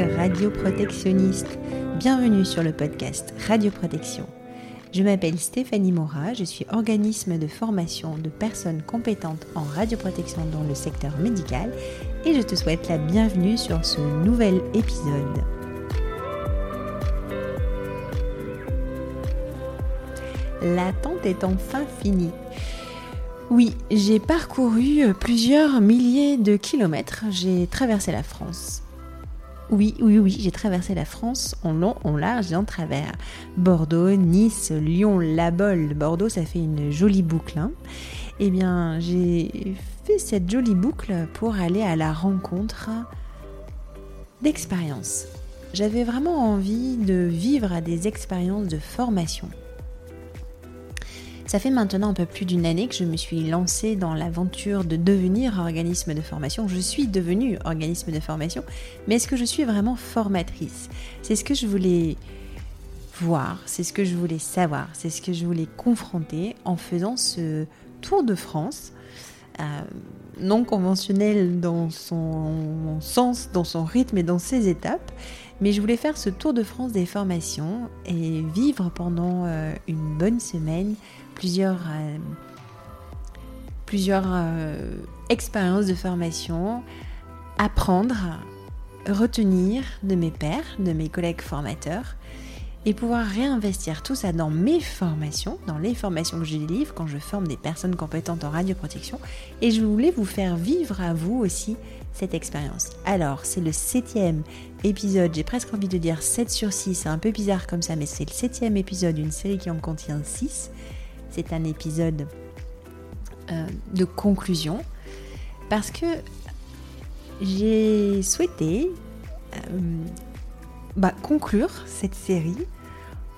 collègues radioprotectionnistes. Bienvenue sur le podcast Radioprotection. Je m'appelle Stéphanie Mora, je suis organisme de formation de personnes compétentes en radioprotection dans le secteur médical et je te souhaite la bienvenue sur ce nouvel épisode. L'attente est enfin finie. Oui, j'ai parcouru plusieurs milliers de kilomètres, j'ai traversé la France. Oui, oui, oui, j'ai traversé la France en long, en large et en travers. Bordeaux, Nice, Lyon, La Bolle, Bordeaux, ça fait une jolie boucle. Hein. eh bien, j'ai fait cette jolie boucle pour aller à la rencontre d'expériences. J'avais vraiment envie de vivre des expériences de formation. Ça fait maintenant un peu plus d'une année que je me suis lancée dans l'aventure de devenir organisme de formation. Je suis devenue organisme de formation, mais est-ce que je suis vraiment formatrice? C'est ce que je voulais voir, c'est ce que je voulais savoir, c'est ce que je voulais confronter en faisant ce tour de France. Euh, non conventionnel dans son sens, dans son rythme et dans ses étapes. Mais je voulais faire ce tour de France des formations et vivre pendant euh, une bonne semaine plusieurs, euh, plusieurs euh, expériences de formation, apprendre, retenir de mes pairs, de mes collègues formateurs, et pouvoir réinvestir tout ça dans mes formations, dans les formations que je délivre quand je forme des personnes compétentes en radioprotection. Et je voulais vous faire vivre à vous aussi cette expérience. Alors, c'est le septième épisode, j'ai presque envie de dire 7 sur 6, c'est un peu bizarre comme ça, mais c'est le septième épisode d'une série qui en contient 6 c'est un épisode euh, de conclusion parce que j'ai souhaité euh, bah, conclure cette série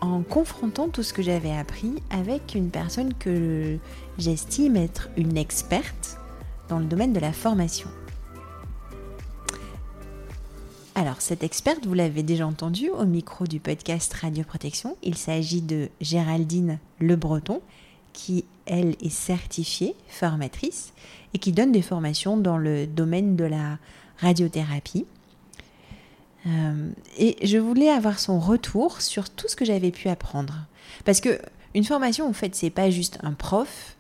en confrontant tout ce que j'avais appris avec une personne que j'estime être une experte dans le domaine de la formation. Alors, cette experte, vous l'avez déjà entendu au micro du podcast Radio Protection. Il s'agit de Géraldine Le Breton, qui, elle, est certifiée formatrice et qui donne des formations dans le domaine de la radiothérapie. Euh, et je voulais avoir son retour sur tout ce que j'avais pu apprendre. Parce que une formation, en fait, c'est pas juste un prof.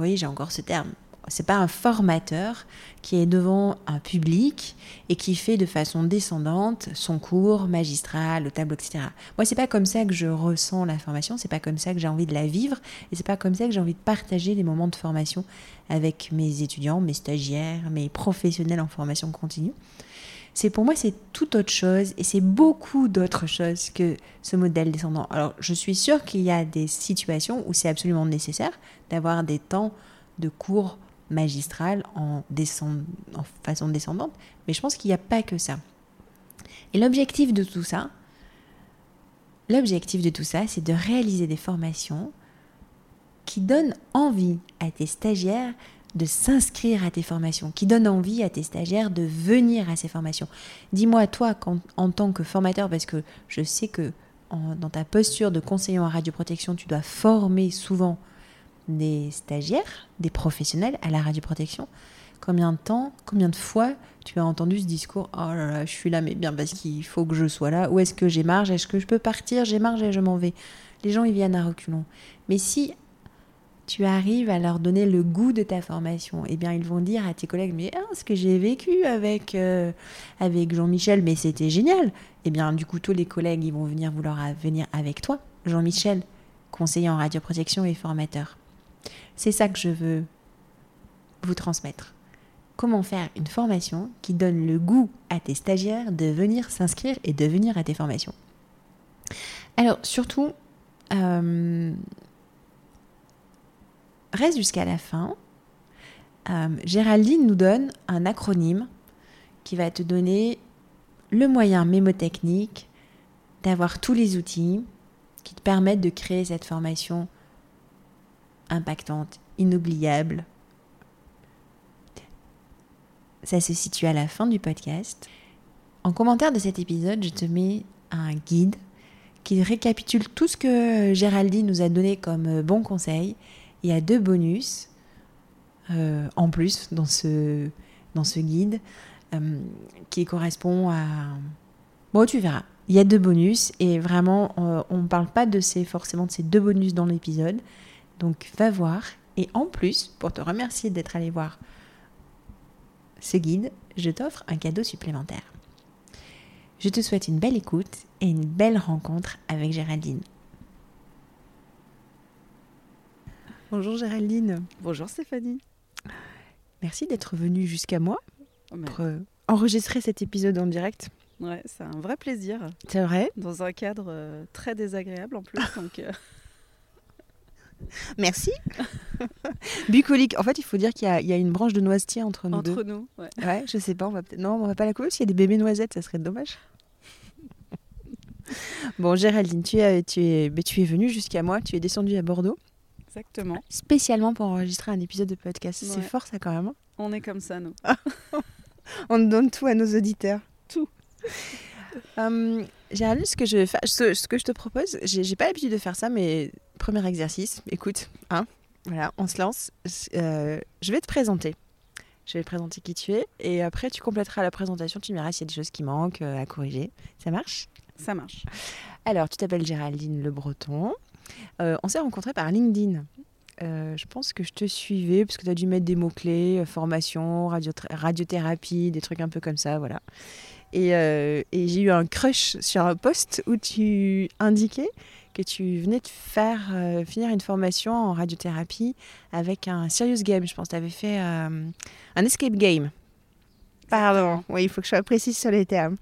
Oui, j'ai encore ce terme c'est pas un formateur qui est devant un public et qui fait de façon descendante son cours magistral, le tableau, etc. Moi, c'est pas comme ça que je ressens la formation, c'est pas comme ça que j'ai envie de la vivre et c'est pas comme ça que j'ai envie de partager les moments de formation avec mes étudiants, mes stagiaires, mes professionnels en formation continue. C'est pour moi, c'est tout autre chose et c'est beaucoup d'autres choses que ce modèle descendant. Alors, je suis sûre qu'il y a des situations où c'est absolument nécessaire d'avoir des temps de cours magistrale en, en façon descendante, mais je pense qu'il n'y a pas que ça. Et l'objectif de tout ça, l'objectif de tout ça, c'est de réaliser des formations qui donnent envie à tes stagiaires de s'inscrire à tes formations, qui donnent envie à tes stagiaires de venir à ces formations. Dis-moi, toi, en tant que formateur, parce que je sais que dans ta posture de conseiller en radioprotection, tu dois former souvent des stagiaires, des professionnels à la radioprotection. Combien de temps, combien de fois tu as entendu ce discours Oh là là, je suis là, mais bien parce qu'il faut que je sois là. Où est-ce que j'ai marge? Est-ce que je peux partir? J'ai marge et je m'en vais. Les gens, ils viennent à reculons. Mais si tu arrives à leur donner le goût de ta formation, eh bien, ils vont dire à tes collègues Mais ah, ce que j'ai vécu avec, euh, avec Jean-Michel, mais c'était génial. Eh bien, du coup, tous les collègues, ils vont venir vouloir venir avec toi, Jean-Michel, conseiller en radioprotection et formateur. C'est ça que je veux vous transmettre. Comment faire une formation qui donne le goût à tes stagiaires de venir s'inscrire et de venir à tes formations? Alors surtout, euh, reste jusqu'à la fin. Euh, Géraldine nous donne un acronyme qui va te donner le moyen mémotechnique d'avoir tous les outils qui te permettent de créer cette formation impactante, inoubliable. Ça se situe à la fin du podcast. En commentaire de cet épisode, je te mets un guide qui récapitule tout ce que Géraldine nous a donné comme bon conseil. Il y a deux bonus euh, en plus dans ce, dans ce guide. euh, qui correspond à... Bon, tu verras. Il y a deux bonus et vraiment, euh, on ne parle pas de ces, forcément de ces deux bonus dans l'épisode. Donc, va voir. Et en plus, pour te remercier d'être allé voir ce guide, je t'offre un cadeau supplémentaire. Je te souhaite une belle écoute et une belle rencontre avec Géraldine. Bonjour Géraldine. Bonjour Stéphanie. Merci d'être venue jusqu'à moi pour euh, enregistrer cet épisode en direct. Ouais, c'est un vrai plaisir. C'est vrai? Dans un cadre euh, très désagréable en plus. donc, euh, Merci. Bucolique. En fait, il faut dire qu'il y, a- il y a une branche de noisetier entre nous entre deux. nous. ouais. Ouais, je sais pas. On va peut-être. Non, on va pas la couper parce qu'il y a des bébés noisettes. Ça serait dommage. bon, Géraldine, tu es, tu es, mais tu es venue jusqu'à moi. Tu es descendue à Bordeaux Exactement. spécialement pour enregistrer un épisode de podcast. C'est fort, ça quand même. hein. On est comme ça, nous. On donne tout à nos auditeurs. Tout. Hum, Géraldine, ce que je vais faire, ce, ce que je te propose, j'ai pas l'habitude de faire ça, mais premier exercice, écoute, hein, voilà, on se lance. Euh, je vais te présenter. Je vais te présenter qui tu es, et après tu compléteras la présentation, tu me diras s'il y a des choses qui manquent euh, à corriger. Ça marche? Ça marche. Alors, tu t'appelles Géraldine Le Breton. Euh, on s'est rencontrés par LinkedIn. Euh, je pense que je te suivais parce que tu as dû mettre des mots-clés, formation, radio- radiothérapie, des trucs un peu comme ça, voilà. Et, euh, et j'ai eu un crush sur un post où tu indiquais que tu venais de faire euh, finir une formation en radiothérapie avec un serious game. Je pense que tu avais fait euh, un escape game. Pardon, oui, il faut que je sois précise sur les termes.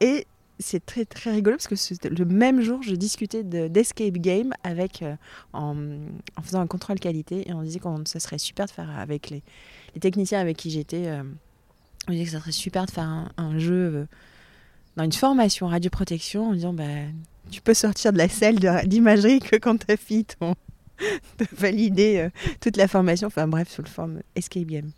Et c'est très très rigolo parce que le même jour, je discutais de- d'escape game avec euh, en, en faisant un contrôle qualité et on disait que ça serait super de faire avec les, les techniciens avec qui j'étais. On disait que ça serait super de faire un, un jeu euh, dans une formation radioprotection en disant bah, tu peux sortir de la salle d'imagerie que quand ta fille t'ont de valider euh, toute la formation. Enfin bref, sous le forme escape game.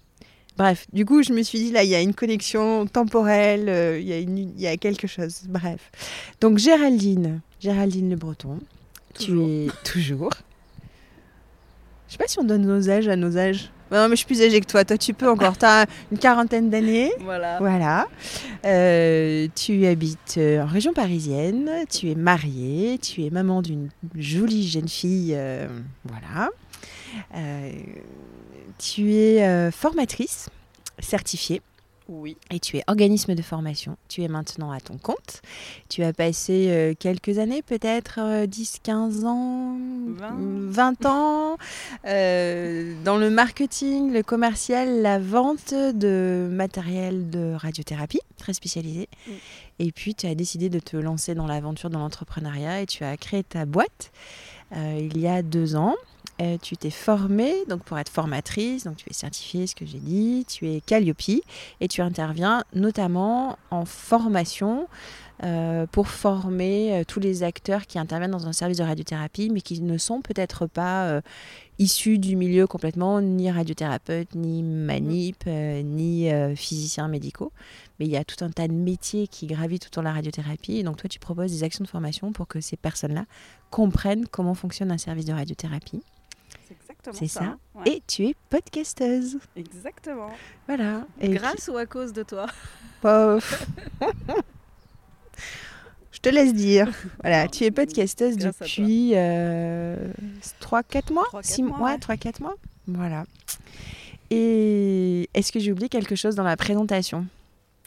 Bref, du coup, je me suis dit, là, il y a une connexion temporelle, euh, il y, a une- il y a quelque chose. Bref. Donc, Géraldine, Géraldine Le Breton, tu Toujours. es toujours. Je sais pas si on donne nos âges à nos âges. Non, mais je suis plus âgée que toi. Toi, tu peux encore. Tu as une quarantaine d'années. Voilà. Voilà. Euh, tu habites euh, en région parisienne, tu es mariée, tu es maman d'une jolie jeune fille. euh, voilà. Euh, tu es formatrice certifiée Oui. et tu es organisme de formation. Tu es maintenant à ton compte. Tu as passé euh, quelques années, peut-être euh, 10, 15 ans, 20. 20 ans, euh, dans le marketing, le commercial, la vente de matériel de radiothérapie, très spécialisé. Et puis, tu as décidé de te lancer dans l'aventure, dans l'entrepreneuriat, et tu as créé ta boîte euh, il y a deux ans. Euh, tu t'es formée donc pour être formatrice, donc tu es certifiée, ce que j'ai dit, tu es Calliope et tu interviens notamment en formation euh, pour former euh, tous les acteurs qui interviennent dans un service de radiothérapie, mais qui ne sont peut-être pas euh, issus du milieu complètement, ni radiothérapeute, ni manip, euh, ni physiciens médicaux. Mais il y a tout un tas de métiers qui gravitent autour de la radiothérapie. Et donc toi, tu proposes des actions de formation pour que ces personnes-là comprennent comment fonctionne un service de radiothérapie. C'est exactement C'est ça. ça. Ouais. Et tu es podcasteuse. Exactement. Voilà. Et Grâce ou à cause de toi? Pof. Je te laisse dire. Voilà, Non, tu es podcasteuse depuis 3-4 mois? Trois, quatre Six mois, mois, ouais. 3-4 mois? Voilà. Et est-ce que j'ai oublié quelque chose dans la présentation?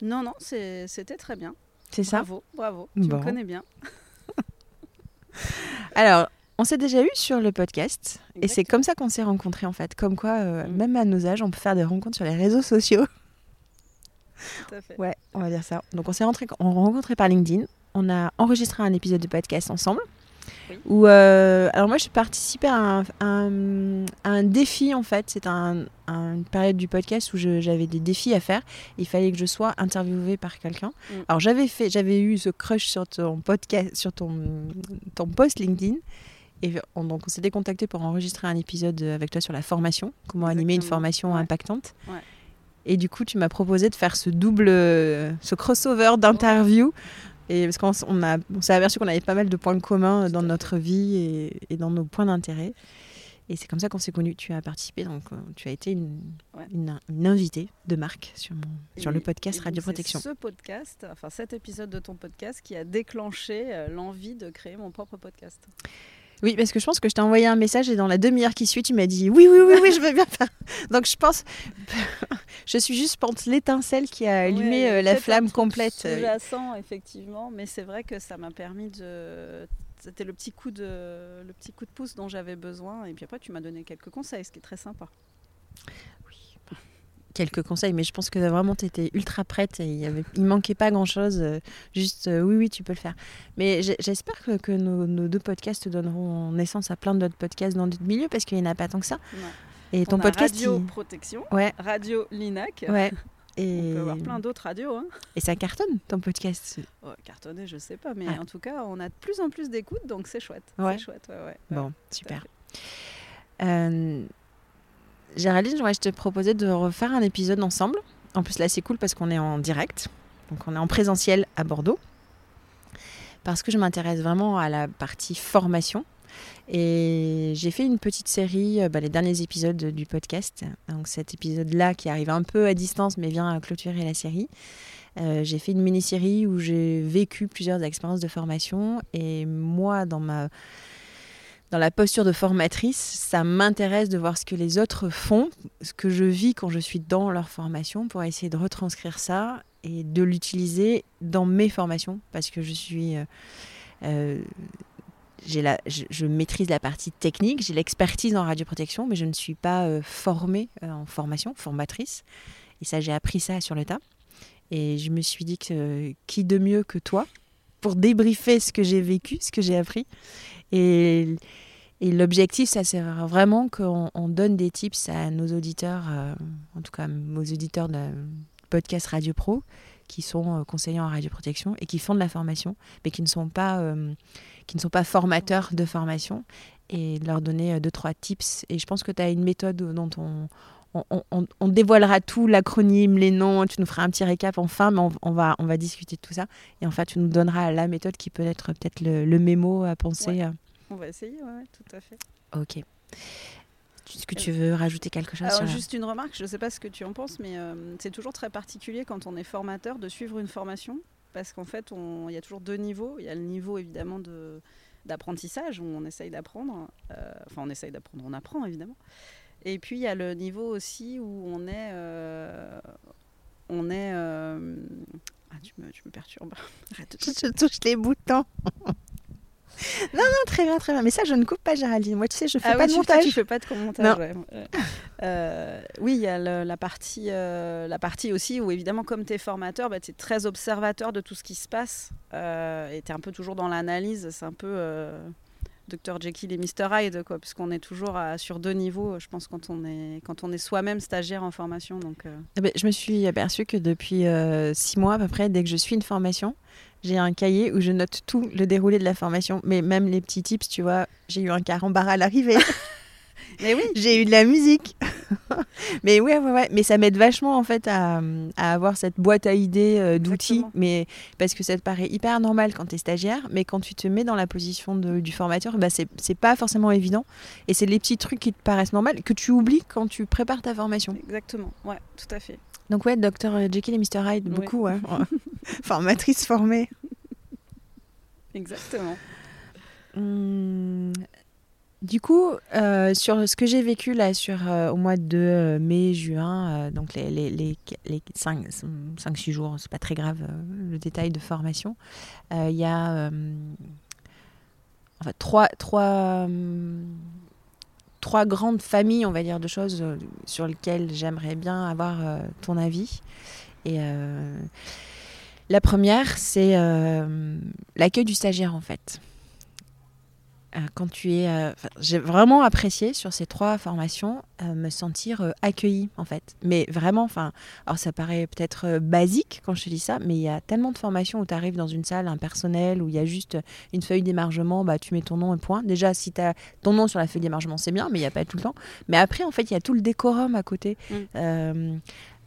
Non, non, c'est- c'était très bien. C'est ça? Bravo, bravo. Tu Bon. me connais bien. Alors, on s'est déjà eu sur le podcast. Et c'est comme ça qu'on s'est rencontrés en fait. Comme quoi, euh, Mm. même à nos âges, on peut faire des rencontres sur les réseaux sociaux. Tout à fait. Ouais, on va dire ça. Donc on s'est rentré- on rencontré par LinkedIn. On a enregistré un épisode de podcast ensemble. Oui. Où, euh, alors moi, je participais à un, à un défi en fait. C'est un, un- une période du podcast où j'avais des défis à faire. Il fallait que je sois interviewée par quelqu'un. Mm. Alors j'avais fait, j'avais eu ce crush sur ton podcast, sur ton, ton post LinkedIn. Et on, donc on s'était contacté pour enregistrer un épisode avec toi sur la formation, comment animer une formation Ouais. impactante. Ouais. Et du coup, tu m'as proposé de faire ce double, euh, ce crossover d'interviews. Et parce qu'on on a, on s'est aperçu qu'on avait pas mal de points communs dans Tout à notre vie et, et dans nos points d'intérêt. Et c'est comme ça qu'on s'est connus. Tu as participé, donc euh, tu as été une, une, invitée de marque sur, mon, sur le podcast Radio Protection. C'est ce podcast, enfin cet épisode de ton podcast qui a déclenché euh, l'envie de créer mon propre podcast. Oui, parce que je pense que je t'ai envoyé un message et dans la demi-heure qui suit, tu m'as dit oui, oui, oui, oui, je veux bien faire. Donc je pense, je suis juste pense l'étincelle qui a allumé euh, la flamme complète. Sous-jacent, effectivement, mais c'est vrai que ça m'a permis de. C'était le petit coup de le petit coup de pouce dont j'avais besoin. Et puis après, tu m'as donné quelques conseils, ce qui est très sympa quelques conseils, mais je pense que vraiment tu étais ultra prête et il, y avait, il manquait pas grand chose. Euh, juste, euh, oui, oui, tu peux le faire. Mais j'espère que, nos, deux podcasts donneront naissance à plein d'autres podcasts dans d'autres milieux parce qu'il n'y en a pas tant que ça. Et ton podcast. Radio Protection, ouais. Radio Linac. Ouais. Et... On peut avoir plein d'autres radios. Hein. Et ça cartonne ton podcast oh, Cartonner, je sais pas, mais en tout cas, on a de plus en plus d'écoute, donc c'est chouette. Ouais. chouette, ouais, Bon, super. Euh, Géraldine, je te proposais de refaire un épisode ensemble. En plus, là, c'est cool parce qu'on est en direct. Donc, on est en présentiel à Bordeaux. Parce que je m'intéresse vraiment à la partie formation. Et j'ai fait une petite série, euh, bah, les derniers épisodes du podcast. Donc, cet épisode-là qui arrive un peu à distance, mais vient à clôturer la série. Euh, j'ai fait une mini-série où j'ai vécu plusieurs expériences de formation. Et moi, dans ma dans la posture de formatrice, ça m'intéresse de voir ce que les autres font, ce que je vis quand je suis dans leur formation pour essayer de retranscrire ça et de l'utiliser dans mes formations parce que je suis euh, euh, la, je, maîtrise la partie technique, j'ai l'expertise en radioprotection, mais je ne suis pas euh, formée en formation, formatrice. Et ça, j'ai appris ça sur le tas. Et je me suis dit que qui de mieux que toi pour débriefer ce que j'ai vécu, ce que j'ai appris et, et l'objectif, ça c'est vraiment qu'on donne des tips à nos auditeurs, euh, en tout cas aux auditeurs de podcast Radio Pro, qui sont euh, conseillers en radioprotection et qui font de la formation, mais qui ne sont pas, euh, qui ne sont pas formateurs de formation, et leur donner deux, trois tips. Et je pense que tu as une méthode dont on, on, on, dévoilera tout, l'acronyme, les noms, tu nous feras un petit récap enfin, mais on, va, on va discuter de tout ça. Et en fait, tu nous donneras la méthode qui peut être peut-être le, le, mémo à penser. On va essayer, ouais, tout à fait. Ok. Est-ce que tu veux rajouter quelque chose Alors, Juste une remarque, je ne sais pas ce que tu en penses, mais euh, c'est toujours très particulier quand on est formateur de suivre une formation, parce qu'en fait, il y a toujours deux niveaux. Il y a le niveau évidemment de d'apprentissage où on essaye d'apprendre, euh, enfin on essaye d'apprendre, on apprend évidemment. Et puis il y a le niveau aussi où on est, euh, on est, ah tu me, tu me perturbes. Arrête je touche les boutons. Non, non, très bien, très bien. Mais ça, je ne coupe pas, Géraldine. Moi, tu sais, je fais ah pas de montage. Tu fais pas de montage. Euh, oui, il y a la, partie, euh, la partie aussi où, évidemment, comme tu es formateur, bah, tu es très observateur de tout ce qui se passe. Euh, et tu es un peu toujours dans l'analyse. C'est un peu Dr. Jekyll et Mr. Hyde, quoi, puisqu'on est toujours sur deux niveaux, je pense, quand on est, quand on est soi-même stagiaire en formation. Donc, eh ben, je me suis aperçue que depuis six mois à peu près, dès que je suis une formation, j'ai un cahier où je note tout le déroulé de la formation, mais même les petits tips, tu vois, j'ai eu un carambar à l'arrivée. mais oui, j'ai eu de la musique. mais ouais, ouais, ouais, mais ça m'aide vachement en fait à, avoir cette boîte à idées euh, d'outils, mais parce que ça te paraît hyper normal quand tu es stagiaire, mais quand tu te mets dans la position du formateur, bah c'est pas forcément évident. Et c'est les petits trucs qui te paraissent normaux que tu oublies quand tu prépares ta formation. Exactement, ouais, tout à fait. Donc ouais, Dr Jekyll et Mr Hyde, beaucoup, hein. formatrice formée. Exactement. Hum, du coup, euh, sur ce que j'ai vécu là sur, euh, au mois de euh, mai, juin, donc les, les, les, les 5-6 jours, c'est pas très grave le détail de formation, il y a trois, trois, trois grandes familles, on va dire, de choses sur lesquelles j'aimerais bien avoir ton avis. Et la première, c'est l'accueil du stagiaire, en fait. Euh, quand tu es. Euh, j'ai vraiment apprécié sur ces trois formations euh, me sentir accueillie en fait. Mais vraiment, enfin, alors ça paraît peut-être basique quand je te dis ça, mais il y a tellement de formations où tu arrives dans une salle, un personnel, où il y a juste une feuille d'émargement, bah, tu mets ton nom et point. Déjà, si tu as ton nom sur la feuille d'émargement, c'est bien, mais il n'y a pas tout le temps. Mais après, en fait, il y a tout le décorum à côté. Mm.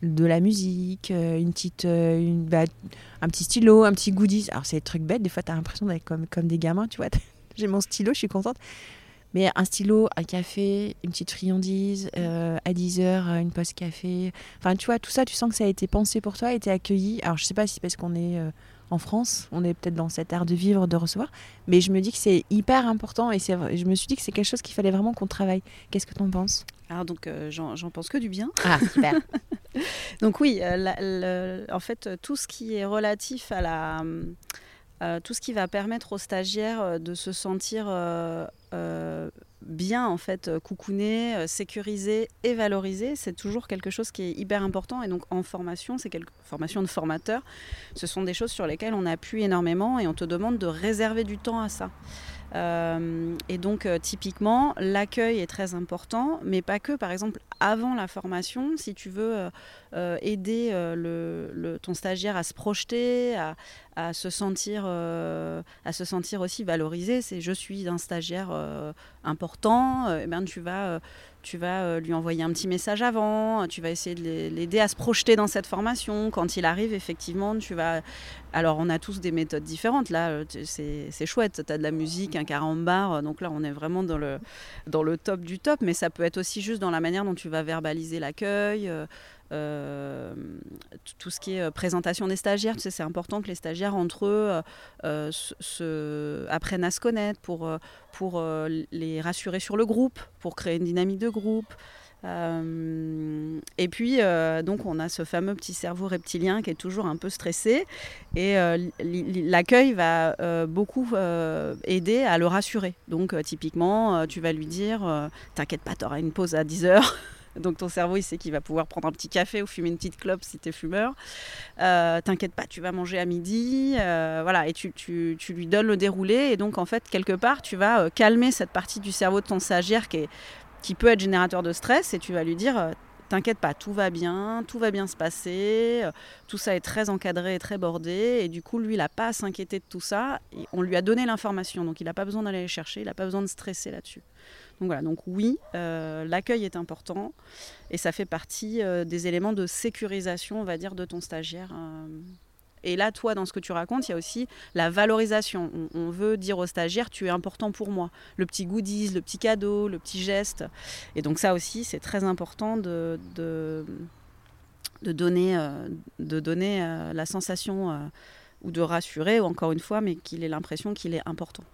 de la musique, une petite, une, bah, un petit stylo, un petit goodies. Alors c'est des trucs bêtes, des fois tu as l'impression d'être comme, comme des gamins, tu vois j'ai mon stylo, je suis contente. Mais un stylo, un café, une petite friandise, euh, à 10 heures, une poste café. Enfin, tu vois, tout ça, tu sens que ça a été pensé pour toi, a été accueilli. Alors, je sais pas si parce qu'on est euh, en France, on est peut-être dans cet art de vivre, de recevoir, mais je me dis que c'est hyper important et je me suis dit que c'est quelque chose qu'il fallait vraiment qu'on travaille. Qu'est-ce que tu en penses? Alors, donc, euh, j'en pense que du bien. Ah, super. donc, oui, en fait, tout ce qui est relatif à la euh, tout ce qui va permettre aux stagiaires euh, de se sentir euh, bien en fait coucouné, sécurisé et valorisé, c'est toujours quelque chose qui est hyper important. Et donc en formation, c'est quelque formation de formateur, ce sont des choses sur lesquelles on appuie énormément et on te demande de réserver du temps à ça. Euh, et donc, euh, typiquement, l'accueil est très important, mais pas que. Par exemple, avant la formation, si tu veux euh, aider ton stagiaire à se projeter, à, se, sentir, à se sentir aussi valorisé, c'est je suis un stagiaire important, et eh ben, tu vas tu vas euh, lui envoyer un petit message avant, tu vas essayer de l'aider à se projeter dans cette formation. Quand il arrive, effectivement, tu vas... Alors, on a tous des méthodes différentes. Là, euh, c'est chouette, tu as de la musique, un carambar, euh, donc là, on est vraiment dans le, dans le top du top, mais ça peut être aussi juste dans la manière dont tu vas verbaliser l'accueil. Euh, tout ce qui est euh, présentation des stagiaires, c'est important que les stagiaires entre eux euh, apprennent à se connaître pour, les rassurer sur le groupe, pour créer une dynamique de groupe. et puis, donc, on a ce fameux petit cerveau reptilien qui est toujours un peu stressé. Et l'accueil va beaucoup aider à le rassurer. Donc, typiquement, tu vas lui dire T'inquiète pas, tu auras une pause à 10 heures. Donc ton cerveau, il sait qu'il va pouvoir prendre un petit café ou fumer une petite clope si tu es fumeur. Euh, T'inquiète pas, tu vas manger à midi. Euh, voilà, et tu, lui donnes le déroulé. Et donc, en fait, quelque part, tu vas euh, calmer cette partie du cerveau de ton stagiaire qui, peut être générateur de stress. Et tu vas lui dire T'inquiète pas, tout va bien, tout va bien se passer, tout ça est très encadré et très bordé, et du coup, lui, il n'a pas à s'inquiéter de tout ça, on lui a donné l'information, donc il n'a pas besoin d'aller chercher, il n'a pas besoin de stresser là-dessus. Donc voilà, donc oui, euh, l'accueil est important et ça fait partie euh, des éléments de sécurisation, on va dire, de ton stagiaire. Euh. Et là, toi, dans ce que tu racontes, il y a aussi la valorisation. On, veut dire au stagiaire, tu es important pour moi. Le petit goodies, le petit cadeau, le petit geste. Et donc ça aussi, c'est très important de, de, donner, de donner la sensation ou de rassurer, ou encore une fois, mais qu'il ait l'impression qu'il est important,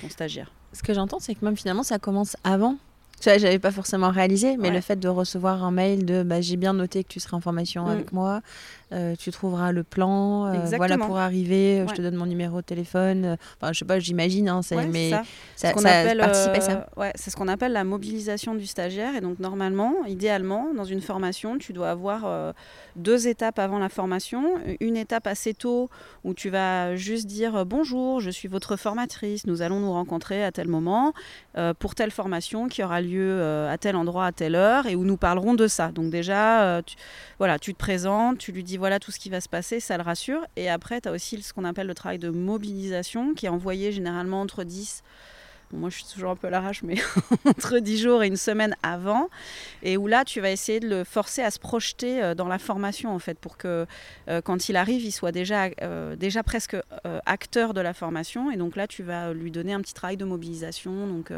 ton stagiaire. Ce que j'entends, c'est que même finalement, ça commence avant. Tu vois, j'avais pas forcément réalisé, mais le fait de recevoir un mail de bah, j'ai bien noté que tu serais en formation mm. avec moi, euh, tu trouveras le plan, euh, voilà pour arriver, euh, je te donne mon numéro de téléphone. Enfin, je sais pas, j'imagine, hein, mais ça, ça, appelle, à ça. Ouais, c'est ce qu'on appelle la mobilisation du stagiaire. Et donc, normalement, idéalement, dans une formation, tu dois avoir deux étapes avant la formation. Une étape assez tôt où tu vas juste dire bonjour, je suis votre formatrice, nous allons nous rencontrer à tel moment pour telle formation qui aura lieu à tel endroit à telle heure et où nous parlerons de ça. Donc, déjà, tu, voilà, tu te présentes, tu lui dis voilà tout ce qui va se passer, ça le rassure. Et après, tu as aussi ce qu'on appelle le travail de mobilisation qui est envoyé généralement entre 10 moi je suis toujours un peu à l'arrache, mais entre 10 jours et une semaine avant, et où là tu vas essayer de le forcer à se projeter euh, dans la formation en fait, pour que euh, quand il arrive, il soit déjà, euh, déjà presque acteur de la formation, et donc là tu vas lui donner un petit travail de mobilisation, donc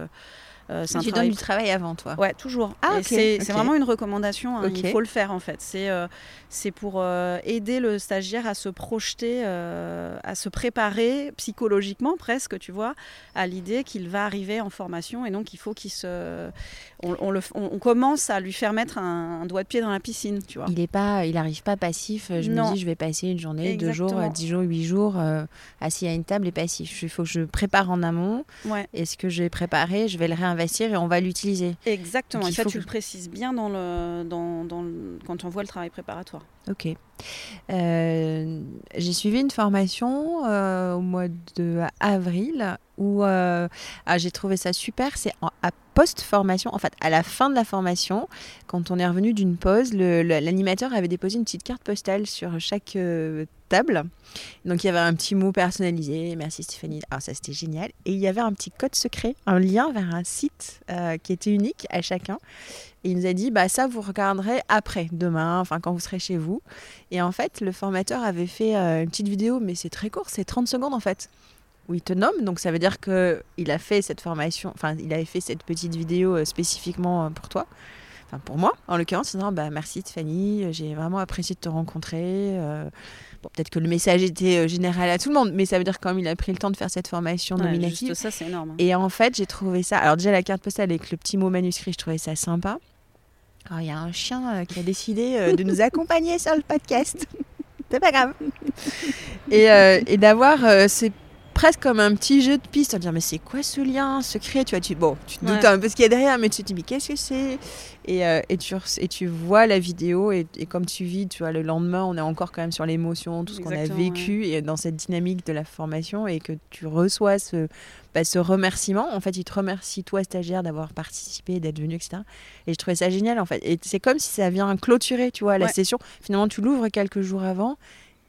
euh, tu donnes du travail avant toi Ouais, toujours. Ah, c'est vraiment une recommandation, hein. il faut le faire en fait. C'est euh, c'est pour euh, aider le stagiaire à se projeter, euh, à se préparer psychologiquement presque, tu vois, à l'idée qu'il va arriver en formation et donc il faut qu'il se... On, le, on, commence à lui faire mettre un, doigt de pied dans la piscine, tu vois. Il est pas, il arrive pas passif, je me dis je vais passer une journée, deux jours, dix jours, huit jours assis à une table et passif. Il faut que je prépare en amont. Ouais. Et ce que j'ai préparé, je vais le réinvestir investir et on va l'utiliser. Exactement. et ça, tu le précises bien dans le, dans, dans quand on voit le travail préparatoire. Ok. Euh, j'ai suivi une formation euh, au mois de avril où euh, ah, j'ai trouvé ça super. C'est à post-formation, en fait, à la fin de la formation, quand on est revenu d'une pause, l'animateur avait déposé une petite carte postale sur chaque Donc il y avait un petit mot personnalisé, merci Stéphanie. Alors ça c'était génial. Et il y avait un petit code secret, un lien vers un site qui était unique à chacun. Et il nous a dit, bah ça vous regarderez après, demain, enfin quand vous serez chez vous. Et en fait, le formateur avait fait une petite vidéo, mais c'est très court, c'est 30 secondes en fait où il te nomme. Donc ça veut dire que il a fait cette formation, enfin il avait fait cette petite vidéo euh, spécifiquement euh, pour toi. Enfin pour moi, en l'occurrence, en disant bah merci Tiffany, j'ai vraiment apprécié de te rencontrer. Euh, bon, peut-être que le message était euh, général à tout le monde, mais ça veut dire quand même il a pris le temps de faire cette formation Ouais, nominative. ça, c'est énorme. hein. Et en fait, j'ai trouvé ça. Alors, déjà, la carte postale avec le petit mot manuscrit, je trouvais ça sympa. Alors, il y a un chien euh, qui a décidé euh, de nous accompagner sur le podcast. C'est pas grave. Et, euh, et d'avoir. euh, c'est presque comme un petit jeu de piste. En dire, mais c'est quoi ce lien secret Tu vois, tu, bon, tu te doutes Ouais. un peu ce qu'il y a derrière, mais tu te dis, mais qu'est-ce que c'est? Et, euh, et, tu, et tu vois la vidéo, et, et comme tu vis, tu vois, le lendemain, on est encore quand même sur l'émotion, tout ce qu'on a vécu, et dans cette dynamique de la formation, et que tu reçois ce, bah, ce remerciement. En fait, il te remercie, toi, stagiaire, d'avoir participé, d'être venu, etc. Et je trouvais ça génial, en fait. Et c'est comme si ça vient clôturer, tu vois, la Ouais. session. Finalement, tu l'ouvres quelques jours avant.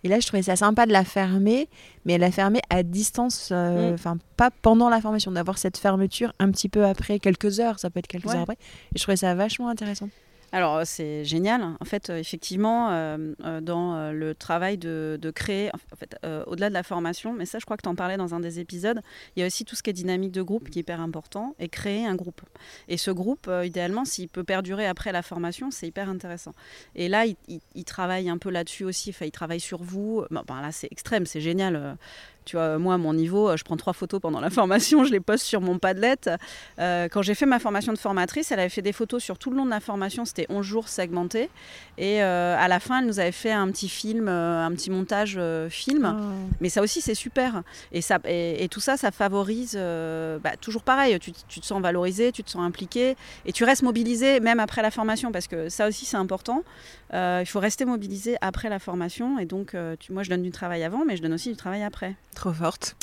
Et là, je trouvais ça sympa de la fermer, mais la fermer à distance, euh, Mm. enfin, pas pendant la formation, d'avoir cette fermeture un petit peu après, quelques heures, ça peut être quelques Ouais. heures après. Et je trouvais ça vachement intéressant. Alors, euh, c'est génial. En fait, euh, effectivement, euh, dans le travail de, créer, en fait, au-delà de la formation, mais ça, je crois que tu en parlais dans un des épisodes, il y a aussi tout ce qui est dynamique de groupe qui est hyper important et créer un groupe. Et ce groupe, idéalement, s'il peut perdurer après la formation, c'est hyper intéressant. Et là, il, il- il travaille un peu là-dessus aussi. Enfin, il travaille sur vous. Ben là, c'est extrême, c'est génial. Tu vois, moi, à mon niveau, euh, je prends trois photos pendant la formation, je les poste sur mon Padlet. Euh, quand j'ai fait ma formation de formatrice, elle avait fait des photos sur tout le long de la formation, c'était 11 jours segmentés. Et euh, à la fin, elle nous avait fait un petit film, un petit montage film. Mais ça aussi, c'est super. Et, ça, et, et tout ça, ça favorise, euh, bah, toujours pareil, tu, tu te sens valorisé, tu te sens impliqué, et tu restes mobilisé même après la formation, parce que ça aussi, c'est important. Il faut rester mobilisé après la formation. Et donc, tu- moi, je donne du travail avant, mais je donne aussi du travail après. Trop forte.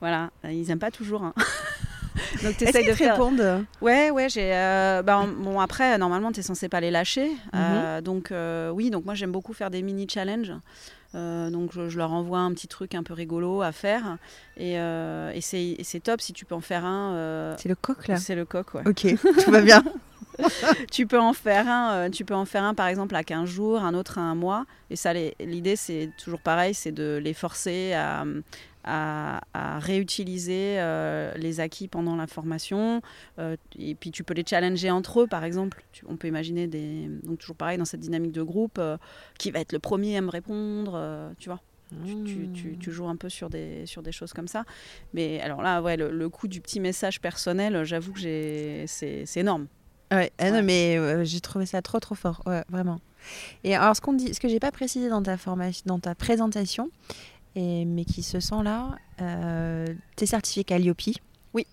Voilà, ils aiment pas toujours. hein. donc, tu qu'ils de faire. répondent? Ouais, ouais, j'ai. euh, bah, bon, après, normalement, tu es censé pas les lâcher. Euh, donc, euh, oui, donc moi, j'aime beaucoup faire des mini-challenges. Euh, donc, je, je leur envoie un petit truc un peu rigolo à faire. Et, euh, et c'est top si tu peux en faire un. euh, C'est le coq là c'est le coq, ouais. Ok, tout va bien. tu peux en faire un, euh, tu peux en faire un par exemple à 15 jours, un autre à un mois. Et ça, l'idée c'est toujours pareil, c'est de les forcer à, à, à réutiliser euh, les acquis pendant la formation. Euh, et puis tu peux les challenger entre eux, par exemple. On peut imaginer des, donc toujours pareil dans cette dynamique de groupe, euh, qui va être le premier à me répondre, tu vois. Tu, tu- tu- tu joues un peu sur des, sur des choses comme ça. Mais alors là, ouais, le, le coup du petit message personnel, j'avoue que j'ai- c'est c'est énorme. Ouais, ah non, Ouais. mais euh, j'ai trouvé ça trop trop fort, ouais, vraiment. Et alors ce qu'on dit, ce que j'ai pas précisé dans ta formation, dans ta présentation, et, mais qui se sent là, euh, t'es certifié Calliope. Oui.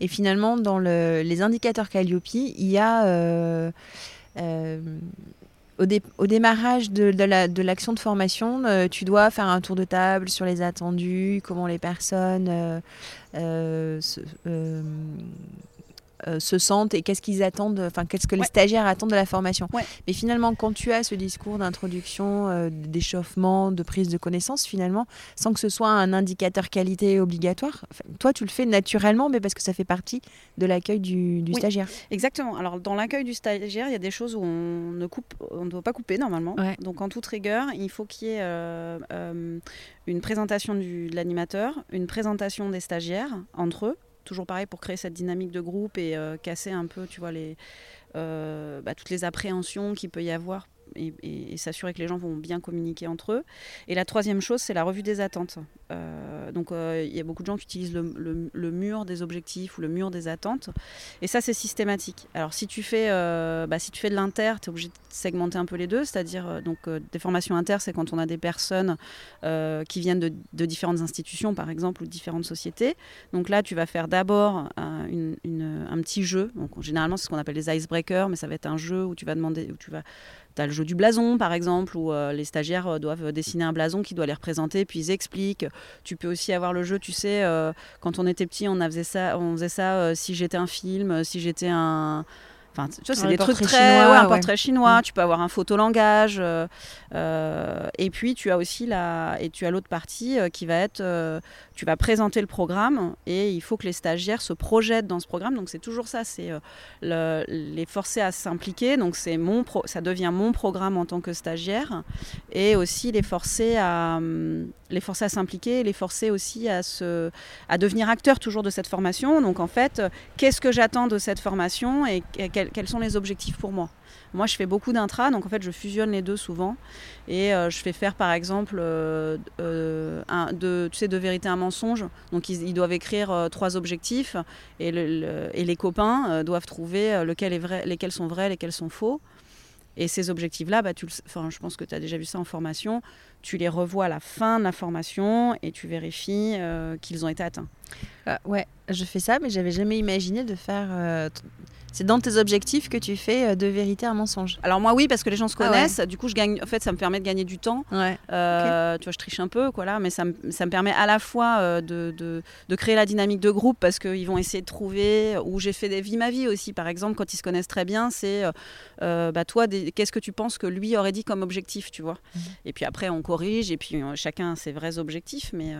Et finalement, dans le- les indicateurs Calliope, il y a euh, euh, au, dé- au démarrage de, de la- de l'action de formation, euh, tu dois faire un tour de table sur les attendus, comment les personnes se, euh, se sentent et qu'est-ce qu'ils attendent, enfin qu'est-ce que les stagiaires attendent de la formation. Ouais. Mais finalement, quand tu as ce discours d'introduction, euh, d'échauffement, de prise de connaissance, finalement, sans que ce soit un indicateur qualité obligatoire, toi tu le fais naturellement, mais parce que ça fait partie de l'accueil du, du Oui. stagiaire. Exactement. Alors dans l'accueil du stagiaire, il y a des choses où on ne coupe, on ne doit pas couper normalement. Ouais. Donc en toute rigueur, il faut qu'il y ait euh, une présentation du, de l'animateur, une présentation des stagiaires entre eux. Toujours pareil pour créer cette dynamique de groupe et euh, casser un peu, tu vois, euh, bah, toutes les appréhensions qu'il peut y avoir et, s'assurer que les gens vont bien communiquer entre eux. Et la troisième chose, c'est la revue des attentes. Euh, donc euh, il y a beaucoup de gens qui utilisent le, mur des objectifs ou le mur des attentes. Et ça, c'est systématique. Alors, si tu fais, euh, bah, si tu fais de l'inter, tu es obligé de segmenter un peu les deux. C'est-à-dire, euh, donc, euh, des formations inter, c'est quand on a des personnes euh, qui viennent de, différentes institutions, par exemple, ou de différentes sociétés. Donc là, tu vas faire d'abord euh, un petit jeu. Donc, généralement, c'est ce qu'on appelle les icebreakers, mais ça va être un jeu où tu vas demander, où tu vas tu le jeu du blason, par exemple, où euh, les stagiaires euh, doivent dessiner un blason qui doit les représenter, puis ils expliquent. Tu peux aussi avoir le jeu, tu sais, euh, quand on était petit, on, a faisait ça, on faisait ça si j'étais un film, si j'étais un. Enfin, tu vois, c'est des trucs très. Chinois, ouais, un portrait chinois. Mm. Tu peux avoir un photolangage. Euh, euh, et puis, tu as aussi la. Et tu as l'autre partie euh, qui va être. Tu vas présenter le programme et il faut que les stagiaires se projettent dans ce programme. Donc, c'est toujours ça. C'est le, les forcer à s'impliquer. Donc, c'est mon pro, ça devient mon programme en tant que stagiaire. Et aussi les forcer à. Les forcer à s'impliquer, les forcer aussi à, se, à devenir acteurs toujours de cette formation. Donc en fait, qu'est-ce que j'attends de cette formation et, et quels sont les objectifs pour moi? Moi, je fais beaucoup d'intra, donc en fait, je fusionne les deux souvent. Et euh, je fais faire, par exemple, euh, euh, un, de, tu sais, de vérité un mensonge. Donc, ils, doivent écrire trois objectifs et, et, les copains doivent trouver lequel est vrai, lesquels sont vrais, lesquels sont faux. Et ces objectifs-là, bah, je pense que tu as déjà vu ça en formation, tu les revois à la fin de la formation et tu vérifies qu'ils ont été atteints. ouais, je fais ça, mais j'avais jamais imaginé de faire c'est dans tes objectifs que tu fais euh, de vérité un mensonge. Alors moi oui parce que les gens se ah connaissent. Du coup je gagne. En fait ça me permet de gagner du temps. Ouais. Euh, tu vois je triche un peu quoi là, mais ça me, ça me permet à la fois euh, de, de, de, créer la dynamique de groupe parce qu'ils vont essayer de trouver où j'ai fait des vies ma vie aussi. Par exemple quand ils se connaissent très bien c'est bah toi qu'est-ce que tu penses que lui aurait dit comme objectif tu vois? Mhm. Et puis après on corrige et puis chacun a ses vrais objectifs mais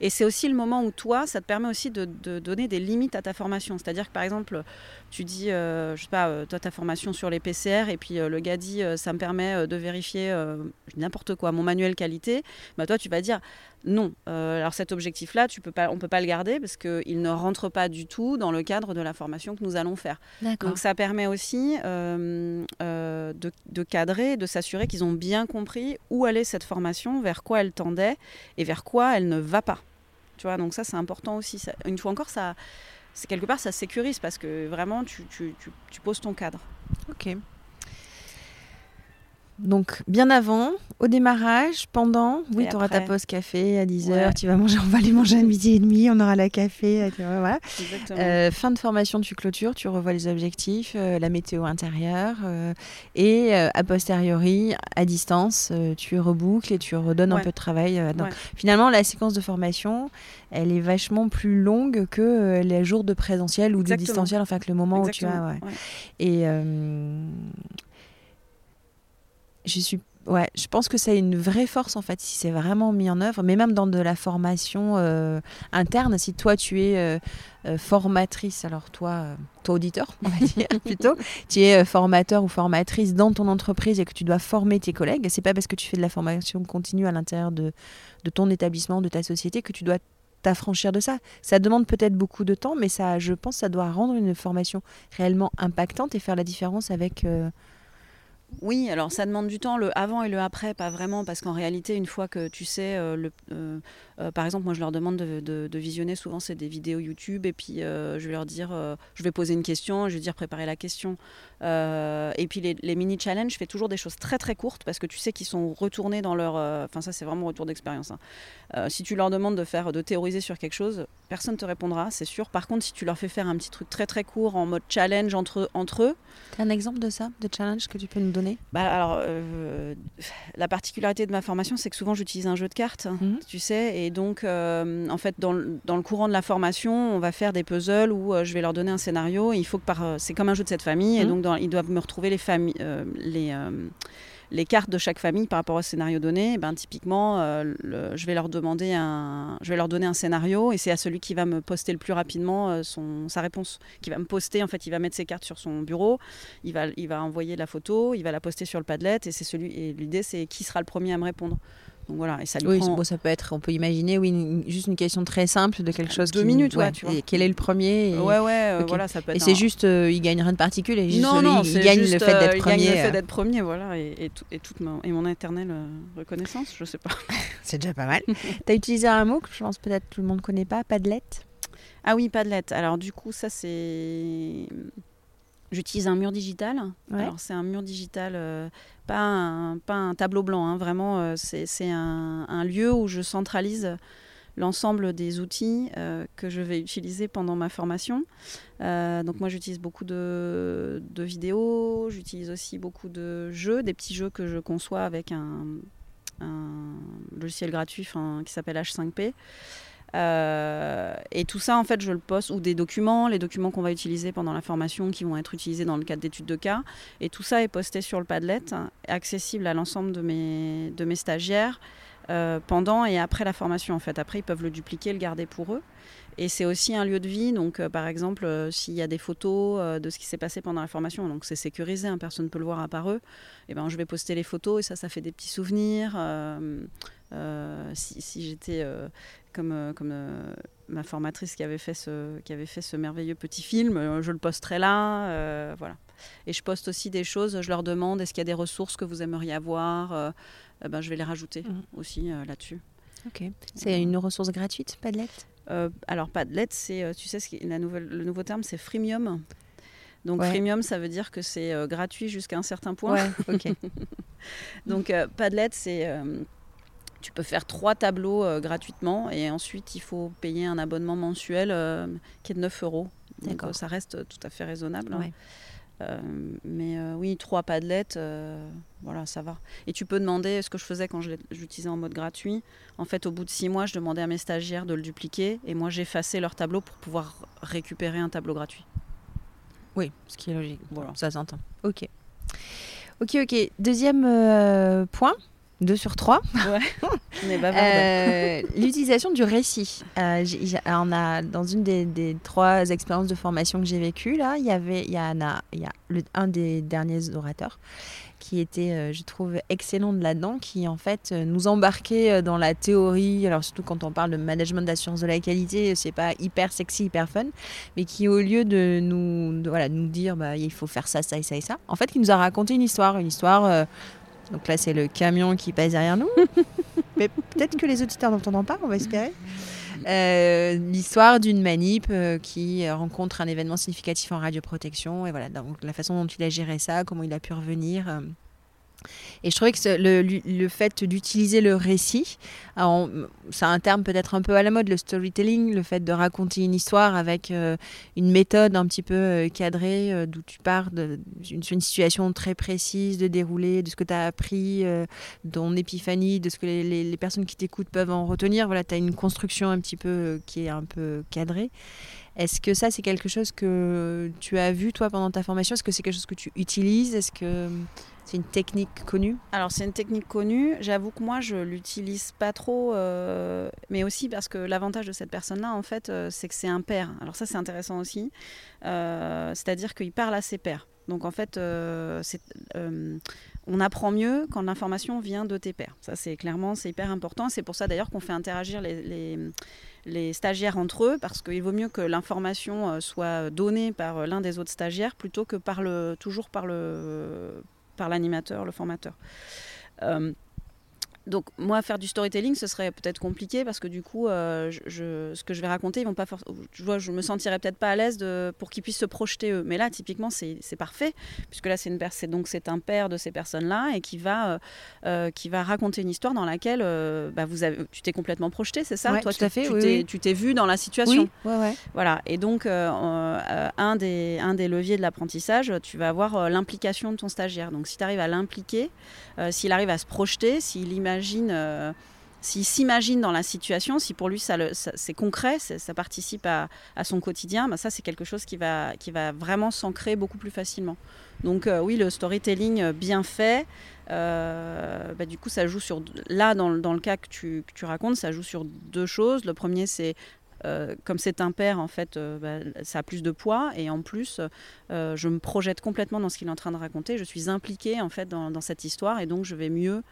et c'est aussi le moment où toi ça te permet aussi de, de donner des limites à ta formation. C'est-à-dire que par exemple tu dis, euh, je sais pas, euh, toi ta formation sur les PCR, et puis euh, le gars dit, ça me permet de vérifier n'importe quoi, mon manuel qualité, bah toi tu vas dire, non. alors cet objectif-là, tu peux pas, on peut pas le garder parce qu'il ne rentre pas du tout dans le cadre de la formation que nous allons faire. Donc ça permet aussi de, de, cadrer, de s'assurer qu'ils ont bien compris où allait cette formation, vers quoi elle tendait et vers quoi elle ne va pas. Tu vois, donc ça c'est important aussi. une fois encore, ça quelque part ça sécurise parce que vraiment tu, poses ton cadre. Ok. Donc, bien avant, au démarrage, pendant, oui, tu auras ta pause café à 10h, tu vas manger, on va aller manger à midi et demi, on aura la café, voilà. Euh, fin de formation, tu clôtures, tu revois les objectifs, euh, la météo intérieure, euh, et a posteriori, à distance, tu reboucles et tu redonnes un peu de travail. Donc, Finalement, la séquence de formation, elle est vachement plus longue que les jours de présentiel ou de distanciel, enfin que le moment où tu as. Et je suis ouais, je pense que c'est une vraie force en fait si c'est vraiment mis en œuvre, mais même dans de la formation euh, interne, si toi tu es euh, euh, formatrice, alors toi, toi auditeur, on va dire plutôt, tu es formateur ou formatrice dans ton entreprise et que tu dois former tes collègues, c'est pas parce que tu fais de la formation continue à l'intérieur de, de ton établissement, de ta société que tu dois t'affranchir de ça. Ça demande peut-être beaucoup de temps, mais ça, je pense, ça doit rendre une formation réellement impactante et faire la différence avec oui, alors ça demande du temps, le avant et le après, pas vraiment, parce qu'en réalité, une fois que tu sais, euh, le, euh, euh, par exemple, moi je leur demande de, visionner, souvent c'est des vidéos YouTube, et puis je vais leur dire, je vais poser une question, je vais dire préparer la question. et puis les, mini-challenges, je fais toujours des choses très très courtes, parce que tu sais qu'ils sont retournés dans leur... Enfin ça c'est vraiment retour d'expérience. Hein. si tu leur demandes de faire, de théoriser sur quelque chose, personne ne te répondra, c'est sûr. Par contre, si tu leur fais faire un petit truc très très court en mode challenge entre, entre eux... as un exemple de ça, de challenge que tu peux nous donner? Bah, alors, euh, la particularité de ma formation, c'est que souvent j'utilise un jeu de cartes, mhm. tu sais, et donc, euh, en fait, dans, le courant de la formation, on va faire des puzzles où euh, je vais leur donner un scénario. Et il faut que par, c'est comme un jeu de cette famille, et mhm. donc ils doivent me retrouver les familles, les les cartes de chaque famille par rapport au scénario donné, ben, typiquement, euh, je vais leur demander un, je vais leur donner un scénario et c'est à celui qui va me poster le plus rapidement euh, son, sa réponse, qui va me poster. En fait, il va mettre ses cartes sur son bureau, il va, il va envoyer la photo, il va la poster sur le Padlet et c'est celui. Et l'idée, c'est qui sera le premier à me répondre. Donc voilà, et ça oui, ça peut être, on peut imaginer, oui, juste une question très simple de quelque chose. Deux minutes, ouais, tu vois. quel est le premier Ouais, ouais, euh, voilà, ça peut être. Et c'est juste, euh, il gagne rien de particulier. Juste, non, non, il, gagne le fait d'être premier. Il gagne le fait d'être premier, voilà, et, et, tout, et toute ma, et mon éternelle euh, reconnaissance, je sais pas. c'est déjà pas mal. tu as utilisé un mot que je pense peut-être tout le monde connaît pas, Padlet. Ah oui, Padlet. Alors du coup, ça c'est J'utilise un mur digital. Alors c'est un mur digital, euh, pas, un, pas un tableau blanc, hein. vraiment euh, c'est un, un, lieu où je centralise l'ensemble des outils euh, que je vais utiliser pendant ma formation. donc moi j'utilise beaucoup de, de vidéos, j'utilise aussi beaucoup de jeux, des petits jeux que je conçois avec un, un logiciel gratuit qui s'appelle H5P. Euh, et tout ça, en fait, je le poste, ou des documents, les documents qu'on va utiliser pendant la formation, qui vont être utilisés dans le cadre d'études de cas. Et tout ça est posté sur le Padlet, accessible à l'ensemble de mes, stagiaires euh, pendant et après la formation, en fait. Après, ils peuvent le dupliquer, le garder pour eux. Et c'est aussi un lieu de vie. Donc, euh, par exemple, s'il y a des photos de ce qui s'est passé pendant la formation, donc c'est sécurisé, hein, personne ne peut le voir à part eux, et eh ben, je vais poster les photos et ça, ça fait des petits souvenirs. Si, si j'étais comme, euh, comme euh, ma formatrice qui avait, fait ce, qui avait fait ce merveilleux petit film. Euh, je le posterai là. voilà. Et je poste aussi des choses, je leur demande est-ce qu'il y a des ressources que vous aimeriez avoir ben, Je vais les rajouter mhm. aussi là-dessus. Ok. C'est une ressource gratuite, Padlet Alors, Padlet, c'est, tu sais, ce la nouvelle, le nouveau terme, c'est freemium. Donc, freemium, ça veut dire que c'est gratuit jusqu'à un certain point. Ouais, ok. Donc, Padlet, c'est tu peux faire trois tableaux euh, gratuitement et ensuite il faut payer un abonnement mensuel euh, qui est de 9 euros. Donc euh, ça reste tout à fait raisonnable. Hein. mais oui, trois padlets, voilà, ça va. Et tu peux demander, ce que je faisais quand j'utilisais en mode gratuit, en fait, au bout de six mois, je demandais à mes stagiaires de le dupliquer et moi, j'effaçais leur tableau pour pouvoir récupérer un tableau gratuit. Oui, ce qui est logique. Voilà. Ça s'entend. Ok. Ok, ok. Deuxième point, 2 sur 3. Ouais, euh, L'utilisation du récit. Euh, on a, dans une des, trois expériences de formation que j'ai vécues, là, il y avait, il y a, il y a le, un des derniers orateurs qui était, euh, je trouve, excellent de là-dedans, qui en fait nous embarquait dans la théorie, alors surtout quand on parle de management d'assurance de la qualité, c'est pas hyper sexy, hyper fun, mais qui au lieu de nous, voilà, nous dire bah, il faut faire ça, ça et ça et ça, en fait, qui nous a raconté une histoire, une histoire donc là, c'est le camion qui passe derrière nous. Mais peut-être que les auditeurs n'entendront pas, on va espérer. Euh, l'histoire d'une manip euh, qui rencontre un événement significatif en radioprotection et voilà donc la façon dont il a géré ça, comment il a pu revenir. Euh, et je trouvais que le, le, fait d'utiliser le récit, c'est un terme peut-être un peu à la mode, le storytelling, le fait de raconter une histoire avec euh, une méthode un petit peu euh, cadrée, euh, d'où tu pars d'une une situation très précise, de dérouler, de ce que tu as appris, ton épiphanie, de ce que les, les personnes qui t'écoutent peuvent en retenir. Voilà, tu as une construction un petit peu qui est un peu cadrée. Est-ce que ça, c'est quelque chose que tu as vu, toi, pendant ta formation? Est-ce que c'est quelque chose que tu utilises? Est-ce que c'est une technique connue Alors, c'est une technique connue. J'avoue que moi, je l'utilise pas trop, euh, mais aussi parce que l'avantage de cette personne-là, en fait, euh, c'est que c'est un père. Alors, ça, c'est intéressant aussi. Euh, c'est-à-dire qu'il parle à ses pères. Donc, en fait, on apprend mieux quand l'information vient de tes pairs. Ça, c'est clairement, c'est hyper important. C'est pour ça d'ailleurs qu'on fait interagir les, les, stagiaires entre eux, parce qu'il vaut mieux que l'information soit donnée par l'un des autres stagiaires plutôt que par le, toujours par le par l'animateur, le formateur. Euh, donc moi faire du storytelling ce serait peut-être compliqué parce que du coup euh, je, ce que je vais raconter ils vont pas je vois je me sentirais peut-être pas à l'aise pour qu'ils puissent se projeter eux. Mais là typiquement c'est parfait puisque là c'est une c'est donc c'est un père de ces personnes là et qui va euh, euh, qui va raconter une histoire dans laquelle bah, vous avez tu t'es complètement projeté c'est ça? Toi tout à fait, tu t'es vu dans la situation. Oui, ouais, voilà. Et donc un des un des leviers de l'apprentissage tu vas avoir l'implication de ton stagiaire. Donc si tu arrives à l'impliquer s'il arrive à se projeter s'il imagine euh, s'il s'imagine dans la situation, si pour lui c'est concret, ça participe à, son quotidien, bah ça c'est quelque chose qui va, vraiment s'ancrer beaucoup plus facilement. Donc euh, oui, le storytelling bien fait, euh, bah, du coup ça joue sur... Là, dans, le cas que tu, racontes, ça joue sur deux choses. Le premier c'est comme c'est père, en fait, bah, ça a plus de poids. Et en plus, je me projette complètement dans ce qu'il est en train de raconter. Je suis impliquée, en fait, dans cette histoire. Et donc, je vais mieux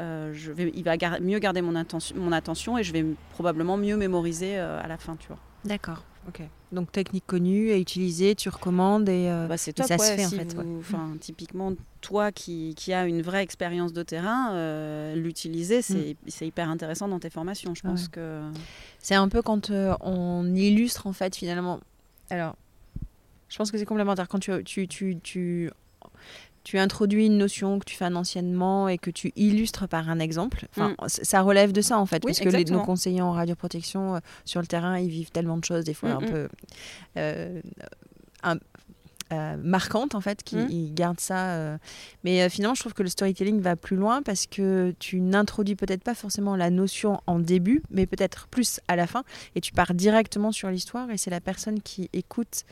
euh, je vais, il va mieux garder mon, attention, mon attention et je vais probablement mieux mémoriser euh, à la fin, tu vois. D'accord. Ok. Donc technique connue et utilisée, tu recommandes et, euh, bah, ça se fait en fait. Enfin, typiquement, toi qui, qui as une vraie expérience de terrain, l'utiliser, c'est, mm. c'est hyper intéressant dans tes formations. Je pense que c'est un peu quand on illustre en fait finalement. Alors, je pense que c'est complémentaire quand tu, tu, tu, tu tu introduis une notion que tu fais un anciennement et que tu illustres par un exemple. Enfin, mm. Ça relève de ça en fait, parce que les, nos conseillers en radioprotection euh, sur le terrain, ils vivent tellement de choses des fois un peu. Euh, euh, marquante en fait, qui Mm. il garde ça. Mais finalement, je trouve que le storytelling va plus loin parce que tu n'introduis peut-être pas forcément la notion en début, mais peut-être plus à la fin, et tu pars directement sur l'histoire, et c'est la personne qui écoute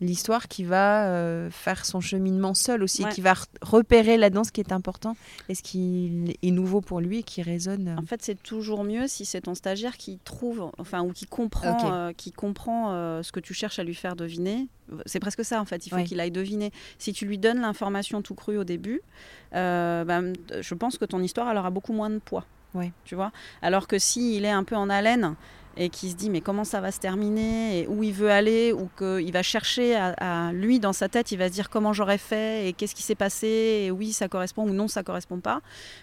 l'histoire qui va euh, faire son cheminement seul aussi, Ouais. qui va re- repérer là-dedans ce qui est important et ce qui est nouveau pour lui et qui résonne. euh. En fait, c'est toujours mieux si c'est ton stagiaire qui trouve, enfin, ou qui comprend, euh, qui comprend ce que tu cherches à lui faire deviner. C'est presque ça, en fait. Il faut Ouais. qu'il aille deviner. Si tu lui donnes l'information tout crue au début, ben, je pense que ton histoire, elle aura beaucoup moins de poids. Ouais. Tu vois? Alors que si il est un peu en haleine et qu'il se dit mais comment ça va se terminer et où il veut aller ou qu'il va chercher à, lui dans sa tête il va se dire comment j'aurais fait et qu'est-ce qui s'est passé et oui ça correspond ou non ça correspond pas.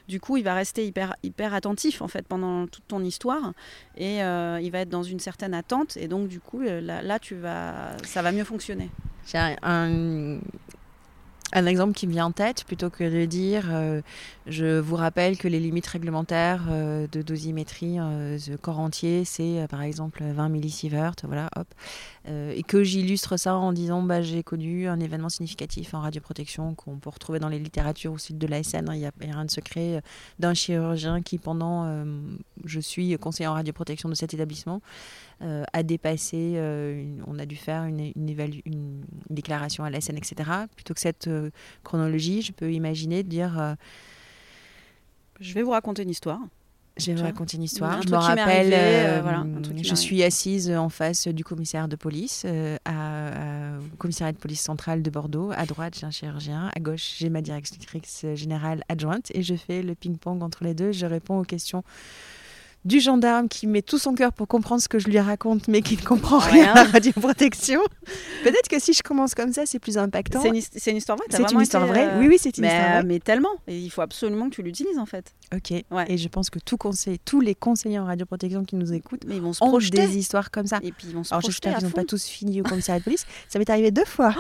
Du coup il va rester hyper hyper attentif en fait pendant toute ton histoire et euh, il va être dans une certaine attente et donc du coup euh, là, là tu vas ça va mieux fonctionner. J'ai un, un- exemple qui me vient en tête, plutôt que de dire euh, je vous rappelle que les limites réglementaires euh, de dosimétrie euh, corps entier, c'est euh, par exemple 20 millisieverts, voilà, hop. Et que j'illustre ça en disant bah, j'ai connu un événement significatif en radioprotection qu'on peut retrouver dans les littératures au sud de la SN, il n'y a, a rien de secret, d'un chirurgien qui, pendant je suis conseiller en radioprotection de cet établissement, euh, a dépassé, euh, une- on a dû faire une, une, évalu- une déclaration à la SN, etc. Plutôt que cette euh, chronologie, je peux imaginer de dire, euh, je vais vous raconter une histoire je vais vous raconter une histoire. je me rappelle, arrivé, voilà, je suis assise en face du commissaire de police, à, à- au commissariat de police centrale de Bordeaux. À droite, j'ai un chirurgien. À gauche, j'ai ma directrice générale adjointe. Et je fais le ping-pong entre les deux. Je réponds aux questions du gendarme qui met tout son cœur pour comprendre ce que je lui raconte, mais qui ne comprend rien Rien. à la radioprotection. Peut-être que si je commence comme ça, c'est plus impactant. c'est une, histoire vraie C'est une histoire été, vraie. euh, Oui, oui, c'est une mais, histoire vraie. mais tellement et il faut absolument que tu l'utilises en fait Ok. Ouais. Et je pense que tout conseil, tous les conseillers en radioprotection qui nous écoutent mais ils vont se ont projeter des histoires comme ça. et puis ils vont se Alors projeter j'espère à qu'ils n'ont pas tous fini au commissariat de police. Ça m'est arrivé deux fois.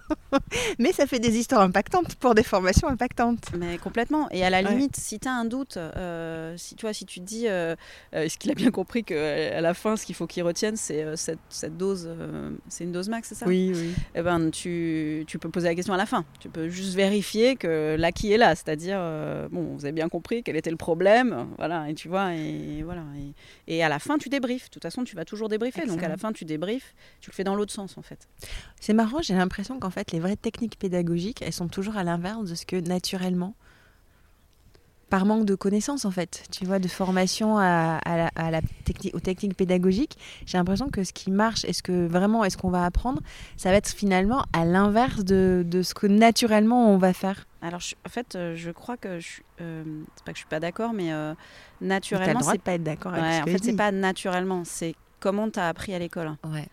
Mais ça fait des histoires impactantes pour des formations impactantes. Mais complètement. Et à la Ouais. limite, si tu as un doute, euh, si, tu vois, si tu te dis, euh, euh, est-ce qu'il a bien compris qu'à la fin, ce qu'il faut qu'il retienne, c'est euh, cette, cette dose, euh, c'est une dose max, c'est ça? Oui, oui. Eh ben, tu, tu peux poser la question à la fin. Tu peux juste vérifier que l'acquis est là. C'est-à-dire, euh, bon, vous avez bien compris quel était le problème. Voilà, et tu vois, et voilà. Et, et à la fin, tu débriefes. De toute façon, tu vas toujours débriefer. Donc à la fin, tu débriefes. Tu le fais dans l'autre sens, en fait. C'est marrant, j'ai l'impression qu'en fait, les vraies techniques pédagogiques, elles sont toujours à l'inverse de ce que naturellement, par manque de connaissances en fait, tu vois, de formation à, à la, à la techni- aux techniques pédagogiques, j'ai l'impression que ce qui marche, est-ce que vraiment, est-ce qu'on va apprendre, ça va être finalement à l'inverse de, de ce que naturellement on va faire. Alors, je- en fait, euh, je crois que je suis. euh, c'est pas que je suis pas d'accord, mais euh, naturellement, c'est pas être d'accord Ouais, ce en fait, c'est pas naturellement, c'est comment tu as appris à l'école. Ouais.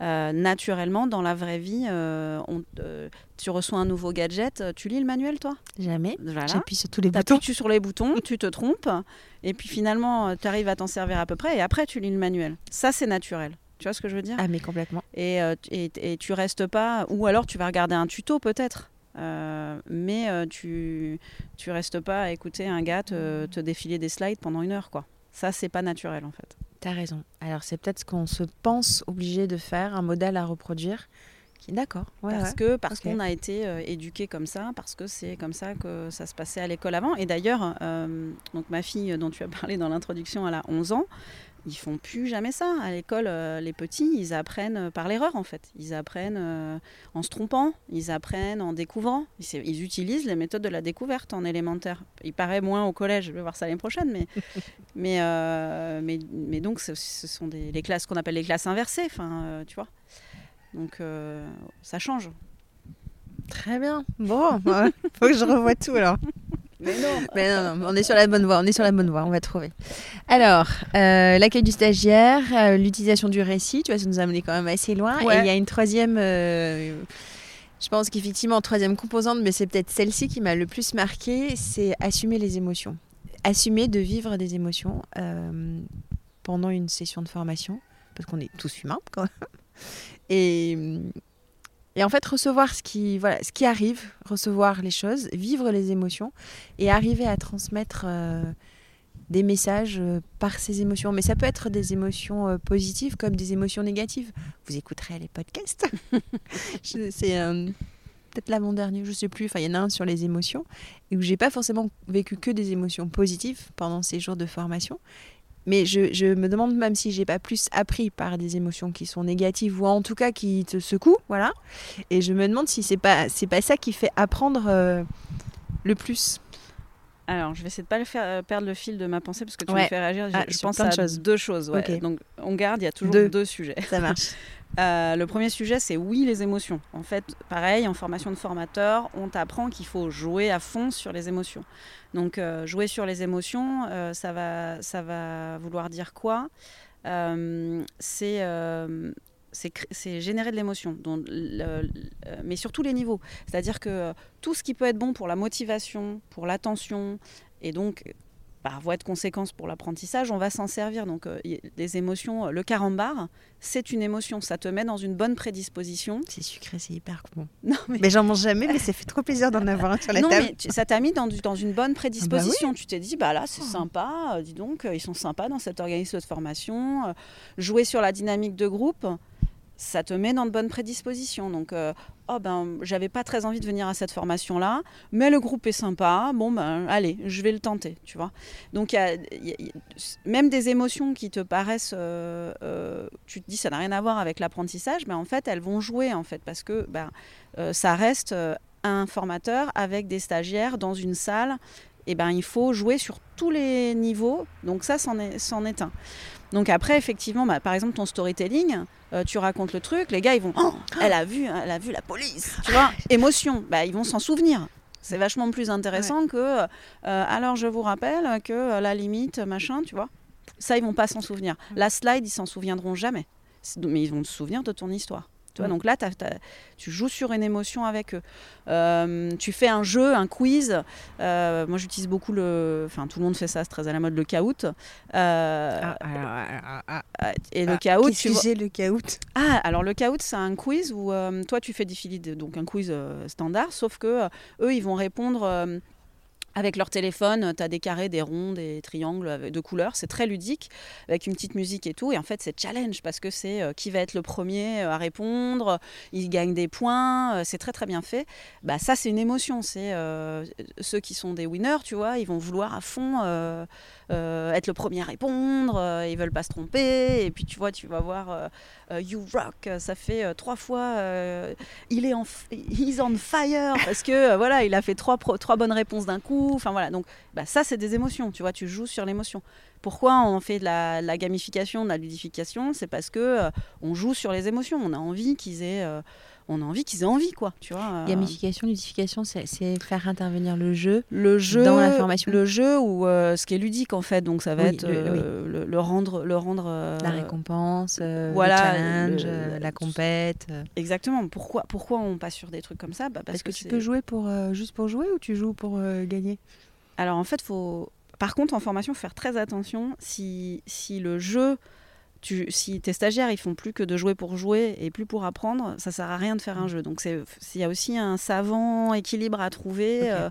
Euh, naturellement, dans la vraie vie, euh, on- euh, tu reçois un nouveau gadget, tu lis le manuel, toi? Jamais. Voilà. J'appuie sur tous les boutons. tu sur les boutons, tu te trompes, et puis finalement, tu arrives à t'en servir à peu près, et après, tu lis le manuel. Ça, c'est naturel. Tu vois ce que je veux dire? Ah mais complètement. et, et, et tu restes pas, ou alors tu vas regarder un tuto peut-être. Mais tu tu restes pas à écouter un gars te, te défiler des slides pendant une heure quoi. Ça c'est pas naturel en fait. T'as raison. Alors c'est peut-être ce qu'on se pense obligé de faire, un modèle à reproduire. Qui d'accord. Ouais, parce ouais. que parce qu'on a été euh, éduqué comme ça, parce que c'est comme ça que ça se passait à l'école avant. Et d'ailleurs, euh, donc ma fille dont tu as parlé dans l'introduction, elle a 11 ans. Ils font plus jamais ça à l'école. euh, les petits, ils apprennent par l'erreur en fait. Ils apprennent euh, en se trompant, ils apprennent en découvrant. Ils, ils utilisent les méthodes de la découverte en élémentaire. Il paraît moins au collège. Je vais voir ça l'année prochaine, mais mais, euh, mais mais donc ce, ce sont des les classes qu'on appelle les classes inversées. Enfin, euh, tu vois. Donc euh, ça change. Très bien. Bon, ouais. faut que je revoie tout alors. Mais non. Mais non, non, on est sur la bonne voie. On est sur la bonne voie. On va trouver. Alors, euh, l'accueil du stagiaire, euh, l'utilisation du récit. Tu vois, ça nous a amené quand même assez loin. Ouais. Et il y a une troisième. euh, je pense qu'effectivement, troisième composante, mais c'est peut-être celle-ci qui m'a le plus marqué, c'est assumer les émotions. Assumer de vivre des émotions pendant une session de formation, parce qu'on est tous humains quand même. Et, et en fait, recevoir ce qui, voilà, ce qui arrive, recevoir les choses, vivre les émotions et arriver à transmettre euh, des messages par ces émotions. Mais ça peut être des émotions positives comme des émotions négatives. Vous écouterez les podcasts. C'est peut-être l'avant-dernier, je sais plus. Enfin, il y en a un sur les émotions et où j'ai pas forcément vécu que des émotions positives pendant ces jours de formation. Mais je, me demande même si j'ai pas plus appris par des émotions qui sont négatives ou en tout cas qui te secouent, voilà. Et je me demande si c'est pas c'est pas ça qui fait apprendre euh, le plus. Alors, je vais essayer de pas le faire euh, perdre le fil de ma pensée parce que tu me fais réagir. je, ah, pense à deux choses. Donc, on garde, il y a toujours deux, deux sujets. Ça marche. Euh, le premier sujet, c'est oui, les émotions. En fait, pareil, en formation de formateur, on t'apprend qu'il faut jouer à fond sur les émotions. Donc, euh, jouer sur les émotions, euh, ça, va, vouloir dire quoi? C'est c'est générer de l'émotion, mais sur tous les niveaux. C'est-à-dire que tout ce qui peut être bon pour la motivation, pour l'attention, et donc par voie de conséquence pour l'apprentissage, on va s'en servir. Donc, euh, les émotions, euh, le carambar, c'est une émotion. Ça te met dans une bonne prédisposition. C'est sucré, c'est hyper bon. Non, mais, j'en mange jamais, mais ça fait trop plaisir d'en avoir un sur la non, table. Mais ça t'a mis dans, dans, une bonne prédisposition. Ah bah tu t'es dit, bah là, c'est oh. sympa. Euh, dis donc, ils sont sympas dans cet organisme de formation. jouer sur la dynamique de groupe ça te met dans de bonnes prédispositions. Donc, euh, oh ben, j'avais pas très envie de venir à cette formation-là, mais le groupe est sympa. Bon, ben, allez, je vais le tenter, tu vois. Donc, y a, même des émotions qui te paraissent, euh, euh, tu te dis, ça n'a rien à voir avec l'apprentissage, mais en fait, elles vont jouer, en fait, parce que ben, ça reste un formateur avec des stagiaires dans une salle. Et ben, il faut jouer sur tous les niveaux. Donc ça, c'en est, est un. Donc après, effectivement, bah, par exemple, ton storytelling, euh, tu racontes le truc, les gars, ils vont, oh, elle a vu, elle a vu la police, tu vois, émotion, bah, ils vont s'en souvenir. C'est vachement plus intéressant que, euh, alors je vous rappelle que euh, la limite, machin, tu vois. Ça, ils vont pas s'en souvenir. La slide, ils s'en souviendront jamais. Mais ils vont se souvenir de ton histoire. Mm. Donc là, tu joues sur une émotion avec eux. Euh, tu fais un jeu, un quiz. Euh, moi, j'utilise beaucoup le. Enfin, tout le monde fait ça, c'est très à la mode, le caout. Euh, ah, ah, ah, et le caout. Qu'est-ce que le caout? Ah, alors le caout, c'est un quiz où toi, tu fais défiler donc un quiz standard, sauf que eux, ils vont répondre avec leur téléphone, tu as des carrés, des ronds, des triangles de couleurs. C'est très ludique, avec une petite musique et tout. Et en fait, c'est challenge parce que c'est euh, qui va être le premier euh, à répondre. Ils gagnent des points. Euh, c'est très, très bien fait. Bah, ça, c'est une émotion. C'est ceux qui sont des winners, tu vois, ils vont vouloir à fond être le premier à répondre. ils veulent pas se tromper. Et puis, tu vois, tu vas voir You Rock. Ça fait trois fois il est en he's on fire parce que voilà, il a fait trois, trois bonnes réponses d'un coup. Enfin voilà, donc bah, ça c'est des émotions, tu vois, tu joues sur l'émotion. Pourquoi on fait de la, gamification, de la ludification? C'est parce que euh, on joue sur les émotions. On a envie qu'ils aient, euh, on a envie qu'ils aient envie, quoi. Tu vois. Euh. Gamification, ludification, c'est faire intervenir le jeu, le jeu dans la formation. Le jeu ou ce qui est ludique en fait. Donc ça va être le, rendre, le rendre. la récompense, voilà, le challenge, la compète. Exactement. Pourquoi, pourquoi on passe sur des trucs comme ça? Bah, Parce, que, que tu peux jouer pour juste pour jouer ou tu joues pour gagner? Alors en fait, faut. Par contre, en formation, il faut faire très attention si, si le jeu, tu, si tes stagiaires ils font plus que de jouer pour jouer et plus pour apprendre, ça sert à rien de faire un jeu. Donc il y a aussi un savant équilibre à trouver. Euh,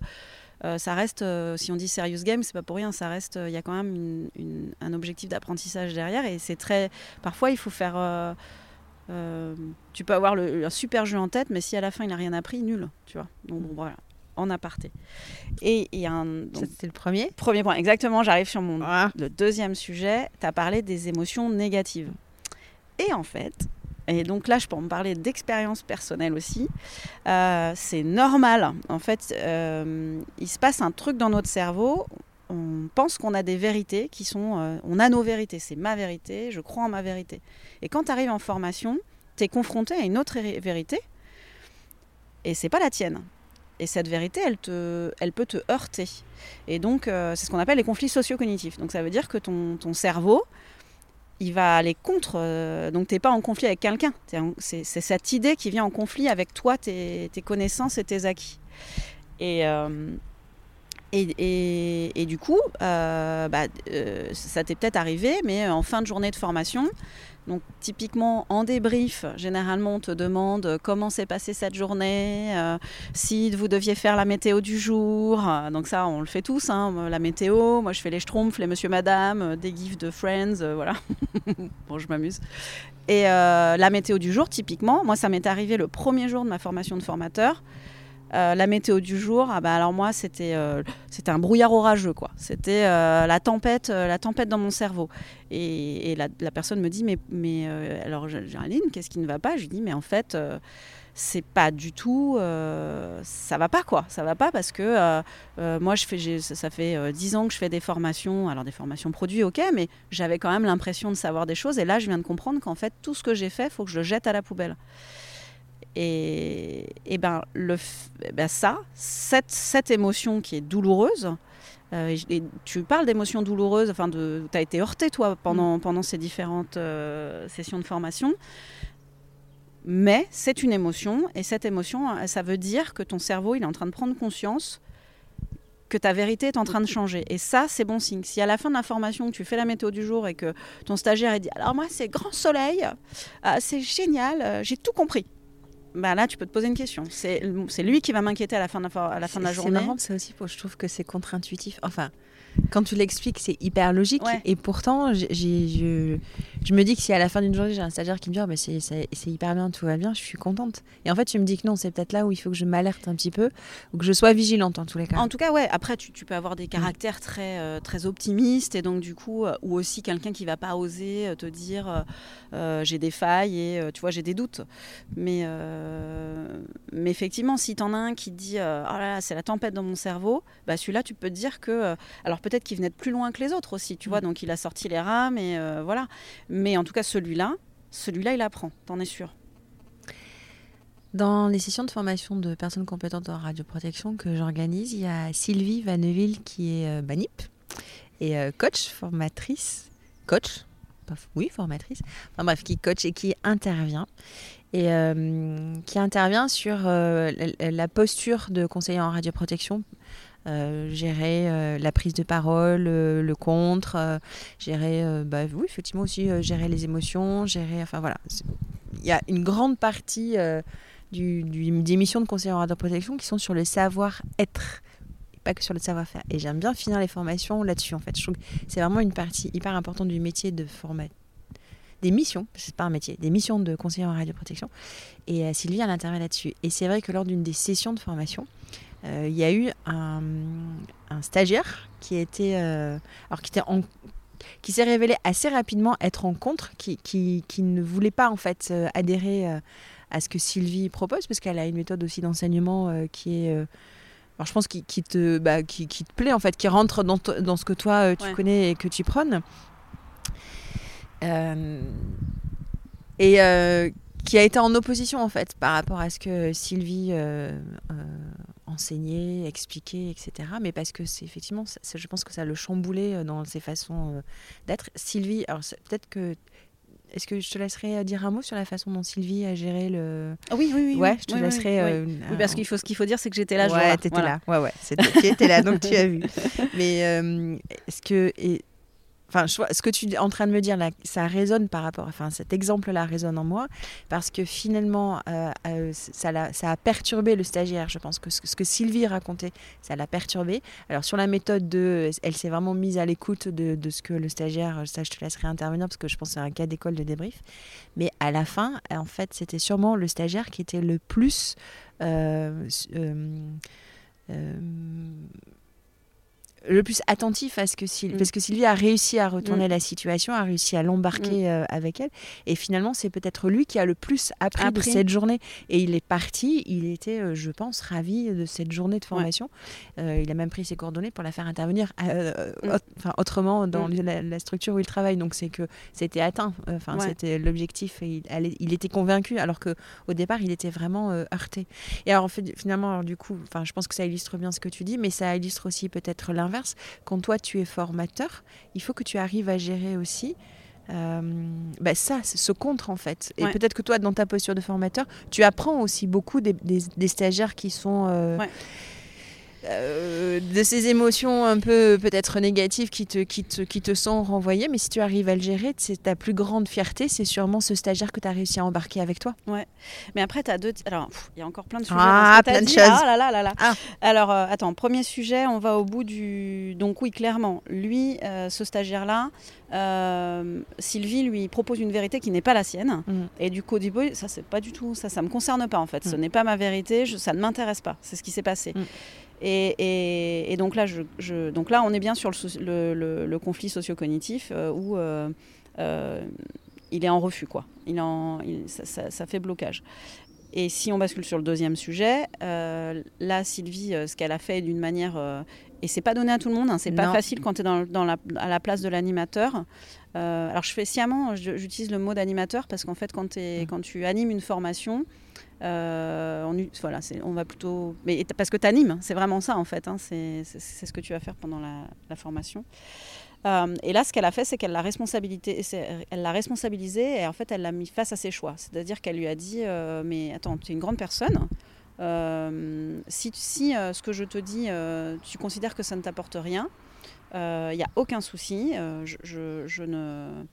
euh, ça reste, euh, si on dit serious game, c'est pas pour rien. Ça reste, il y a quand même un objectif d'apprentissage derrière et c'est très. Parfois, il faut faire. tu peux avoir le, un super jeu en tête, mais si à la fin il n'a rien appris, nul, tu vois. Donc bon, voilà en aparté. Et il y a un. C'était le premier Premier point, exactement. J'arrive sur mon ah. le deuxième sujet. Tu as parlé des émotions négatives. Et en fait, et donc là, je peux me parler d'expérience personnelle aussi. Euh, c'est normal. En fait, euh, il se passe un truc dans notre cerveau. On pense qu'on a des vérités qui sont. Euh, on a nos vérités. C'est ma vérité. Je crois en ma vérité. Et quand tu arrives en formation, tu es confronté à une autre vérité. Et c'est pas la tienne. Et cette vérité, elle, te, elle peut te heurter. Et donc, euh, c'est ce qu'on appelle les conflits socio-cognitifs. Donc, ça veut dire que ton, ton cerveau, il va aller contre. Euh, donc, tu n'es pas en conflit avec quelqu'un. C'est cette idée qui vient en conflit avec toi, tes, connaissances et tes acquis. Et, euh, Et, et, du coup, bah, ça t'est peut-être arrivé, mais en fin de journée de formation, donc typiquement en débrief, généralement on te demande comment s'est passée cette journée, euh, si vous deviez faire la météo du jour. donc ça, on le fait tous, hein, la météo. Moi, je fais les schtroumpfs, les monsieur, madame, des gifs de Friends, voilà. bon, je m'amuse. Et la météo du jour, typiquement, moi, ça m'est arrivé le premier jour de ma formation de formateur. Euh, la météo du jour, ah bah alors moi c'était euh, c'était un brouillard orageux quoi. C'était euh, la tempête la tempête dans mon cerveau. Et, la, personne me dit mais mais alors Géraldine qu'est-ce qui ne va pas? Je lui dis mais en fait c'est pas du tout ça va pas quoi ça va pas parce que moi je fais ça fait dix ans que je fais des formations alors des formations produits ok mais j'avais quand même l'impression de savoir des choses et là je viens de comprendre qu'en fait tout ce que j'ai fait faut que je le jette à la poubelle et, et ben, le, ben ça, cette, cette, émotion qui est douloureuse, euh, et tu parles d'émotions douloureuses, enfin, tu as été heurté toi pendant, mm. pendant ces différentes euh, sessions de formation. Mais c'est une émotion, et cette émotion, euh, ça veut dire que ton cerveau, il est en train de prendre conscience que ta vérité est en train de changer. Et ça, c'est bon signe. Si à la fin de la formation, tu fais la météo du jour et que ton stagiaire dit Alors, moi, c'est grand soleil, c'est génial, j'ai tout compris bah là, tu peux te poser une question. C'est lui qui va m'inquiéter à la fin de la, à la, fin de la journée. C'est marrant, ça aussi, je trouve que c'est contre-intuitif. Enfin, quand tu l'expliques, c'est hyper logique. Et pourtant, je, je, me dis que si à la fin d'une journée, j'ai un stagiaire qui me dit oh, bah, c'est hyper bien, tout va bien, je suis contente. Et en fait, tu me dis que non, c'est peut-être là où il faut que je m'alerte un petit peu, ou que je sois vigilante en tous les cas. En tout cas, ouais. Après, tu, tu peux avoir des caractères très, euh, très optimistes, et donc du coup, euh, ou aussi quelqu'un qui va pas oser euh, te dire j'ai des failles et tu vois, j'ai des doutes. Mais, mais effectivement, si tu en as un qui te dit oh là là, c'est la tempête dans mon cerveau, bah celui-là, tu peux te dire que. alors peut-être qu'il venait de plus loin que les autres aussi, tu vois. Mm. Donc il a sorti les rames et euh, voilà. Mais en tout cas, celui-là, celui-là, il apprend, t'en es sûr. Dans les sessions de formation de personnes compétentes en radioprotection que j'organise, il y a Sylvie Vanneville qui est banip euh, et euh, coach, formatrice, coach, oui, formatrice, enfin bref, qui coach et qui intervient. Et qui intervient sur la, posture de conseiller en radioprotection gérer euh, la prise de parole, euh, le contre, gérer, bah, oui, effectivement aussi gérer les émotions, gérer, enfin voilà, il y a une grande partie du, des missions de conseiller en radioprotection qui sont sur le savoir-être pas que sur le savoir-faire. Et j'aime bien finir les formations là-dessus, en fait. Je trouve que c'est vraiment une partie hyper importante du métier de format des missions, c'est pas un métier, des missions de conseiller en radioprotection. Et Sylvie, elle intervient là-dessus. Et c'est vrai que lors d'une des sessions de formation, euh, il y a eu un, stagiaire qui était, euh, alors qui était qui s'est révélé assez rapidement être en contre, qui, qui, qui ne voulait pas en fait euh, adhérer à ce que Sylvie propose, parce qu'elle a une méthode aussi d'enseignement qui est, alors je pense qui, qui te, bah, qui, qui, te plaît en fait, qui rentre dans, dans ce que toi tu connais et que tu prônes. et qui a été en opposition en fait par rapport à ce que Sylvie enseigner, expliquer, etc. Mais parce que c'est effectivement, je pense que ça le chamboulé euh, dans ses façons euh, d'être. Sylvie, alors peut-être que est-ce que je te laisserai euh, dire un mot sur la façon dont Sylvie a géré le. Ah oui, oui, oui. Ouais, je te laisserai. Oui, parce qu'il faut, ce qu'il faut dire, c'est que j'étais là. Ouais, t'étais là. Ouais, ouais. C'était étais là, donc tu as vu. Mais est-ce que. Et, Enfin, ce que tu es en train de me dire ça résonne par rapport, enfin, cet exemple-là résonne en moi, parce que finalement, euh, euh, ça, a, perturbé le stagiaire. Je pense que ce, que Sylvie racontait, ça l'a perturbé. Alors, sur la méthode de, elle s'est vraiment mise à l'écoute de, ce que le stagiaire, ça, je te laisserai intervenir, parce que je pense que c'est un cas d'école de débrief. Mais à la fin, en fait, c'était sûrement le stagiaire qui était le plus. Euh, le plus attentif à ce que Sylvie, mm. parce que Sylvie a réussi à retourner mm. la situation, a réussi à l'embarquer mm. euh, avec elle. Et finalement, c'est peut-être lui qui a le plus appris, de cette journée. Et il est parti, il était, euh, je pense, ravi de cette journée de formation. Euh, il a même pris ses coordonnées pour la faire intervenir enfin, autrement dans la, structure où il travaille. Donc c'est que c'était atteint. Enfin, c'était l'objectif. Et il, il, était convaincu, alors que au départ, il était vraiment heurté. Et alors, finalement, alors, du coup, enfin, je pense que ça illustre bien ce que tu dis, mais ça illustre aussi peut-être l'inverse quand toi tu es formateur, il faut que tu arrives à gérer aussi euh, bah, ça, ce contre en fait. Et peut-être que toi, dans ta posture de formateur, tu apprends aussi beaucoup des, stagiaires qui sont. Euh, euh, de ces émotions un peu peut-être négatives qui te, qui, te, qui te sont renvoyées, mais si tu arrives à le gérer, c'est ta plus grande fierté, c'est sûrement ce stagiaire que tu as réussi à embarquer avec toi. Ouais. Mais après, tu as deux. Alors, il y a encore plein de sujets. Ah, plein de choses. Ah là là là là. Ah. Alors, euh, attends, premier sujet, on va au bout du. Donc, oui, clairement, lui, euh, ce stagiaire-là, Sylvie lui propose une vérité qui n'est pas la sienne. Mm. Et du coup, ça, c'est pas du tout. Ça, ça me concerne pas, en fait. Ce mm. n'est pas ma vérité, je, ça ne m'intéresse pas. C'est ce qui s'est passé. Mm. Et, donc, là, je, donc là, on est bien sur le, le, conflit socio-cognitif euh, où euh, euh, il est en refus, quoi. Il en, ça, fait blocage. Et si on bascule sur le deuxième sujet, là, Sylvie, ce qu'elle a fait d'une manière et c'est pas donné à tout le monde, hein, c'est pas facile quand tu es dans, la, à la place de l'animateur. alors je fais sciemment, j'utilise le mot d'animateur parce qu'en fait quand, es, mmh. quand tu animes une formation, euh, on, va plutôt. Mais, parce que tu animes, c'est vraiment ça en fait. Hein, c'est ce que tu vas faire pendant la, formation. Euh, et là, ce qu'elle a fait, c'est qu'elle l'a responsabilisé et en fait, elle l'a mis face à ses choix. C'est-à-dire qu'elle lui a dit euh, Mais attends, tu es une grande personne. si, si ce que je te dis, tu considères que ça ne t'apporte rien, il n'y a aucun souci. je, ne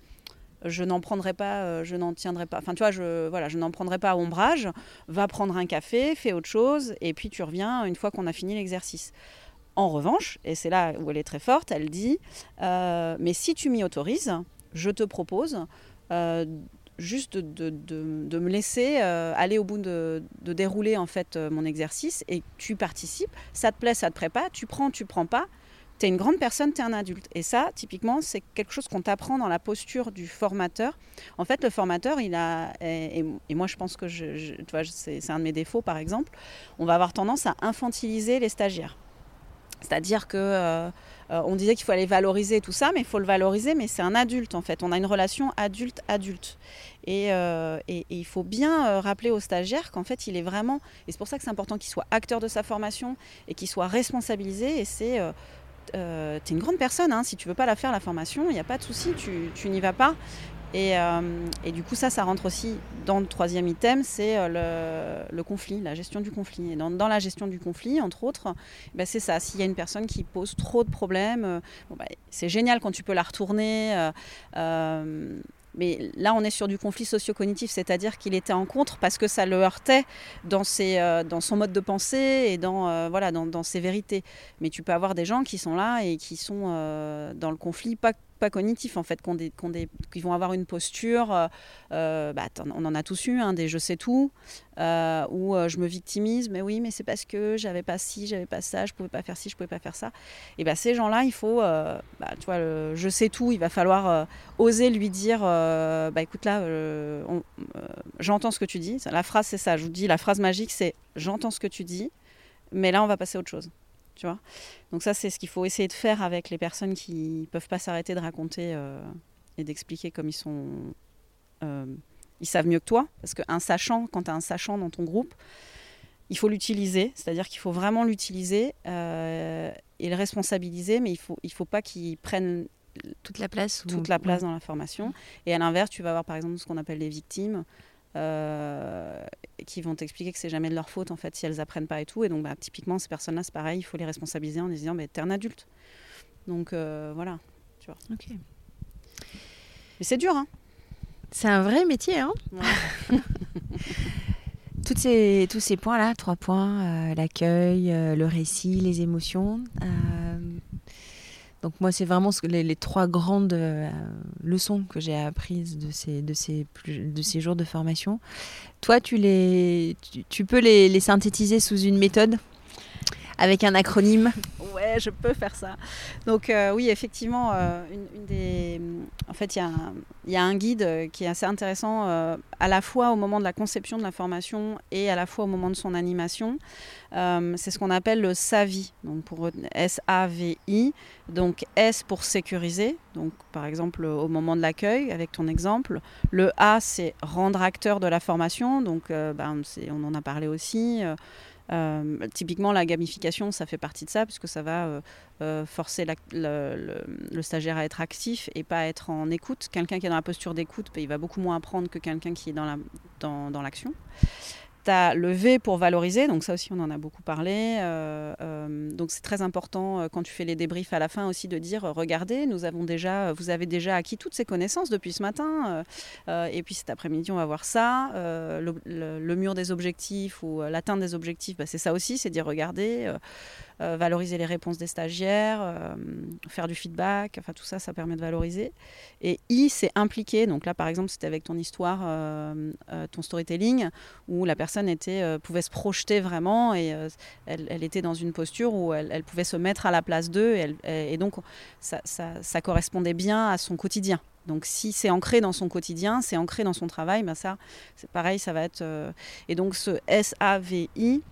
je n'en prendrai pas, euh, je n'en tiendrai pas. Enfin, tu vois, je, voilà, je n'en prendrai pas à ombrage. Va prendre un café, fais autre chose, et puis tu reviens une fois qu'on a fini l'exercice. En revanche, et c'est là où elle est très forte, elle dit euh, Mais si tu m'y autorises, je te propose euh, juste de, me laisser aller au bout de, dérouler en fait mon exercice et tu participes. Ça te plaît, ça te plaît pas, tu prends, tu prends pas tu es une grande personne, tu es un adulte. Et ça, typiquement, c'est quelque chose qu'on t'apprend dans la posture du formateur. En fait, le formateur, il a, et, moi je pense que tu vois, c'est un de mes défauts par exemple, on va avoir tendance à infantiliser les stagiaires. C'est-à-dire que euh, euh, on disait qu'il faut aller valoriser tout ça, mais il faut le valoriser, mais c'est un adulte en fait. On a une relation adulte-adulte. Et, euh, et, il faut bien rappeler aux stagiaires qu'en fait, il est vraiment, et c'est pour ça que c'est important qu'il soit acteur de sa formation et qu'il soit responsabilisé. Et c'est euh, tu es une grande personne, hein, si tu veux pas la faire, la formation, il n'y a pas de souci, tu, tu n'y vas pas. Et, euh, et, du coup, ça, ça rentre aussi dans le troisième item, c'est euh, le, le, conflit, la gestion du conflit. Et dans, dans, la gestion du conflit, entre autres, bah, c'est ça. S'il y a une personne qui pose trop de problèmes, bon, bah, c'est génial quand tu peux la retourner. Mais là, on est sur du conflit socio-cognitif, c'est-à-dire qu'il était en contre parce que ça le heurtait dans, ses, euh, dans son mode de pensée et dans, euh, voilà, dans, ses vérités. Mais tu peux avoir des gens qui sont là et qui sont euh, dans le conflit, pas pas cognitifs en fait, qui, vont avoir une posture, euh, euh, bah, on en a tous eu, hein, des je sais tout, euh, où je me victimise, mais oui, mais c'est parce que j'avais pas ci, j'avais pas ça, je pouvais pas faire ci, je pouvais pas faire ça. Et bah, ces gens-là, il faut, bah, tu vois, le, je sais tout, il va falloir oser lui dire, bah écoute là, j'entends ce que tu dis. La phrase c'est ça, je vous dis, la phrase magique c'est j'entends ce que tu dis, mais là on va passer à autre chose tu vois. Donc ça, c'est ce qu'il faut essayer de faire avec les personnes qui peuvent pas s'arrêter de raconter euh, et d'expliquer comme ils sont... Euh, ils savent mieux que toi, parce qu'un sachant, quand tu as un sachant dans ton groupe, il faut l'utiliser, c'est-à-dire qu'il faut vraiment l'utiliser euh, et le responsabiliser, mais il faut, il faut pas qu'il prenne toute la place, toute la place dans la formation. Et à l'inverse, tu vas avoir par exemple ce qu'on appelle les victimes. Euh, qui vont t'expliquer que c'est jamais de leur faute en fait si elles apprennent pas et tout. Et donc bah, typiquement ces personnes-là c'est pareil, il faut les responsabiliser en disant mais t'es un adulte. Donc euh, voilà, tu vois. Ok. Mais c'est dur hein. C'est un vrai métier hein. Toutes ces, tous ces points-là, trois points, euh, l'accueil, le récit, les émotions, donc moi, c'est vraiment les, trois grandes euh, leçons que j'ai apprises de ces, de, ces, de ces jours de formation. Toi, tu, les, tu, peux les, synthétiser sous une méthode? Avec un acronyme Ouais, je peux faire ça. Donc euh, oui, effectivement, euh, une, des... en fait, il y, y, a un guide qui est assez intéressant à la fois au moment de la conception de la formation et à la fois au moment de son animation. Euh, c'est ce qu'on appelle le SAVI, donc pour S-A-V-I. Donc S pour sécuriser, donc par exemple au moment de l'accueil, avec ton exemple. Le A, c'est rendre acteur de la formation, donc euh, ben, on en a parlé aussi. Euh, typiquement, la gamification, ça fait partie de ça, puisque ça va forcer le, stagiaire à être actif et pas être en écoute. Quelqu'un qui est dans la posture d'écoute, ben, il va beaucoup moins apprendre que quelqu'un qui est dans l'action. As le V pour valoriser, donc ça aussi on en a beaucoup parlé. Euh, euh, donc c'est très important euh, quand tu fais les débriefs à la fin aussi de dire regardez, nous avons déjà, vous avez déjà acquis toutes ces connaissances depuis ce matin, et puis cet après-midi on va voir ça. Le, mur des objectifs ou l'atteinte des objectifs, bah, c'est ça aussi, c'est dire regardez. Valoriser les réponses des stagiaires, faire du feedback, enfin tout ça, ça permet de valoriser. Et I, c'est impliquer. Donc là, par exemple, c'était avec ton histoire, ton storytelling, où la personne était, euh, pouvait se projeter vraiment et euh, elle, était dans une posture où elle, pouvait se mettre à la place d'eux et, donc ça, correspondait bien à son quotidien. Donc si c'est ancré dans son quotidien, c'est ancré dans son travail, ben ça, c'est pareil, ça va être... Euh, et donc ce SAVI,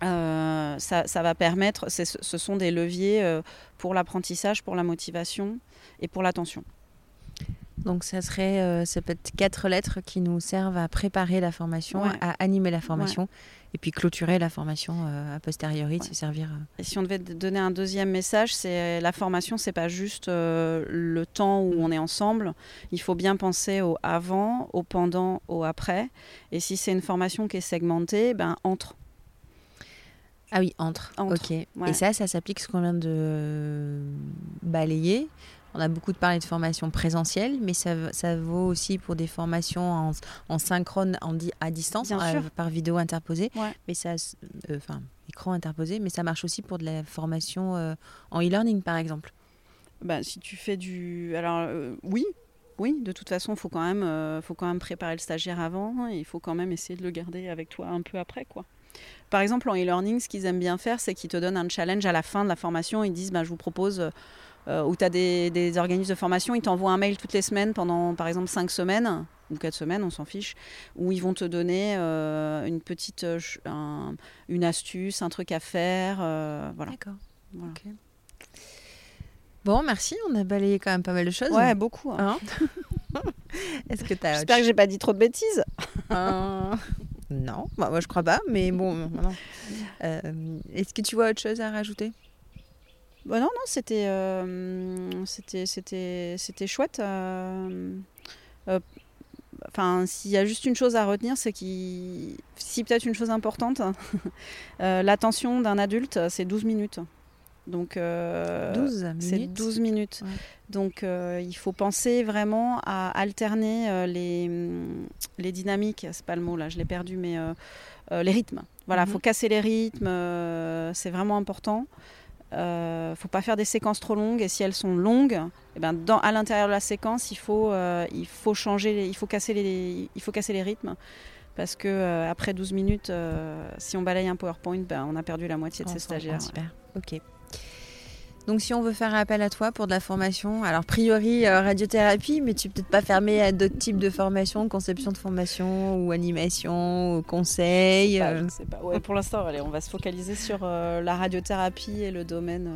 ça, ça, va permettre, ce sont des leviers pour l'apprentissage, pour la motivation et pour l'attention. Donc ça serait, euh, ça peut être quatre lettres qui nous servent à préparer la formation, à animer la formation, et puis clôturer la formation euh, a posteriori, de se servir. Euh. Et si on devait donner un deuxième message, c'est la formation, c'est pas juste le temps où on est ensemble. Il faut bien penser au avant, au pendant, au après. Et si c'est une formation qui est segmentée, ben entre. Ah oui, entre. Ok. Et ça, ça s'applique ce qu'on vient de balayer. On a beaucoup de parlé de formation présentielle, mais ça, ça vaut aussi pour des formations en, synchrone, en à distance, euh, par vidéo interposée. Mais ça, euh, enfin, écran interposé, mais ça marche aussi pour de la formation euh, en e-learning, par exemple. Bah, si tu fais du, alors oui, oui, de toute façon, il faut quand même, faut quand même préparer le stagiaire avant, et il faut quand même essayer de le garder avec toi un peu après, quoi. Par exemple, en e-learning, ce qu'ils aiment bien faire, c'est qu'ils te donnent un challenge à la fin de la formation. Ils disent, bah, je vous propose euh, où tu as des, organismes de formation, ils t'envoient un mail toutes les semaines pendant par exemple 5 semaines ou 4 semaines, on s'en fiche, où ils vont te donner euh, une petite euh, une astuce, un truc à faire. voilà. D'accord. Bon, merci. On a balayé quand même pas mal de choses. Ouais, beaucoup. Hein. hein? Est-ce que J'espère que j'ai pas dit trop de bêtises. Non, bah, moi je crois pas, mais bon. Est-ce que tu vois autre chose à rajouter? Bah non, non, c'était euh, c'était c'était c'était chouette. Euh, euh, enfin, s'il y a juste une chose à retenir, c'est qu'il. Si peut-être une chose importante, l'attention d'un adulte, c'est 12 minutes. Donc, 12 minutes. C'est 12 minutes. Donc, il faut penser vraiment à alterner les, les dynamiques. C'est pas le mot là, je l'ai perdu, mais les rythmes. Voilà, il faut mhm. casser les rythmes. c'est vraiment important. Euh, faut pas faire des séquences trop longues et si elles sont longues, eh ben dans, à l'intérieur de la séquence, il faut, euh, il faut changer, il faut casser les, il faut casser les rythmes parce que euh, après 12 minutes, euh, si on balaye un PowerPoint, ben, on a perdu la moitié de ses stagiaires. Super, ok. Donc si on veut faire appel à toi pour de la formation, alors priori euh, radiothérapie, mais tu peux peut-être pas fermer à d'autres types de formations, conception de formation ou animation ou conseil. Euh. Je sais pas, Ouais, pour l'instant, allez, on va se focaliser sur euh, la radiothérapie et le domaine.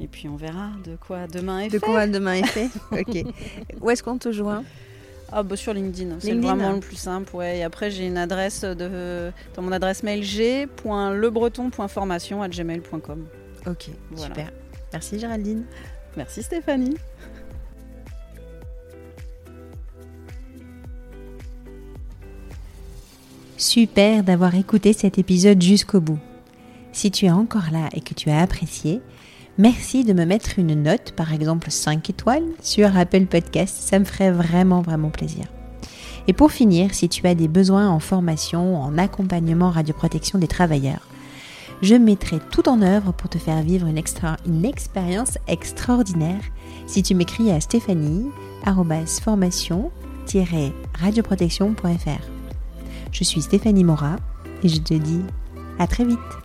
Et puis on verra de quoi demain est fait. De quoi demain est fait. ok. Où est-ce qu'on te joint? Ah bah sur LinkedIn, c'est vraiment le plus simple. Ouais. Et après j'ai une adresse de dans mon adresse mail g.lebreton.formation@gmail.com. Ok, super. Merci Géraldine. Merci Stéphanie. Super d'avoir écouté cet épisode jusqu'au bout. Si tu es encore là et que tu as apprécié, merci de me mettre une note, par exemple 5 étoiles, sur Apple Podcast. Ça me ferait vraiment, vraiment plaisir. Et pour finir, si tu as des besoins en formation, en accompagnement radioprotection des travailleurs, je mettrai tout en œuvre pour te faire vivre une, expérience extraordinaire si tu m'écris à stéphanie radioprotection.fr. Je suis Stéphanie Mora et je te dis à très vite.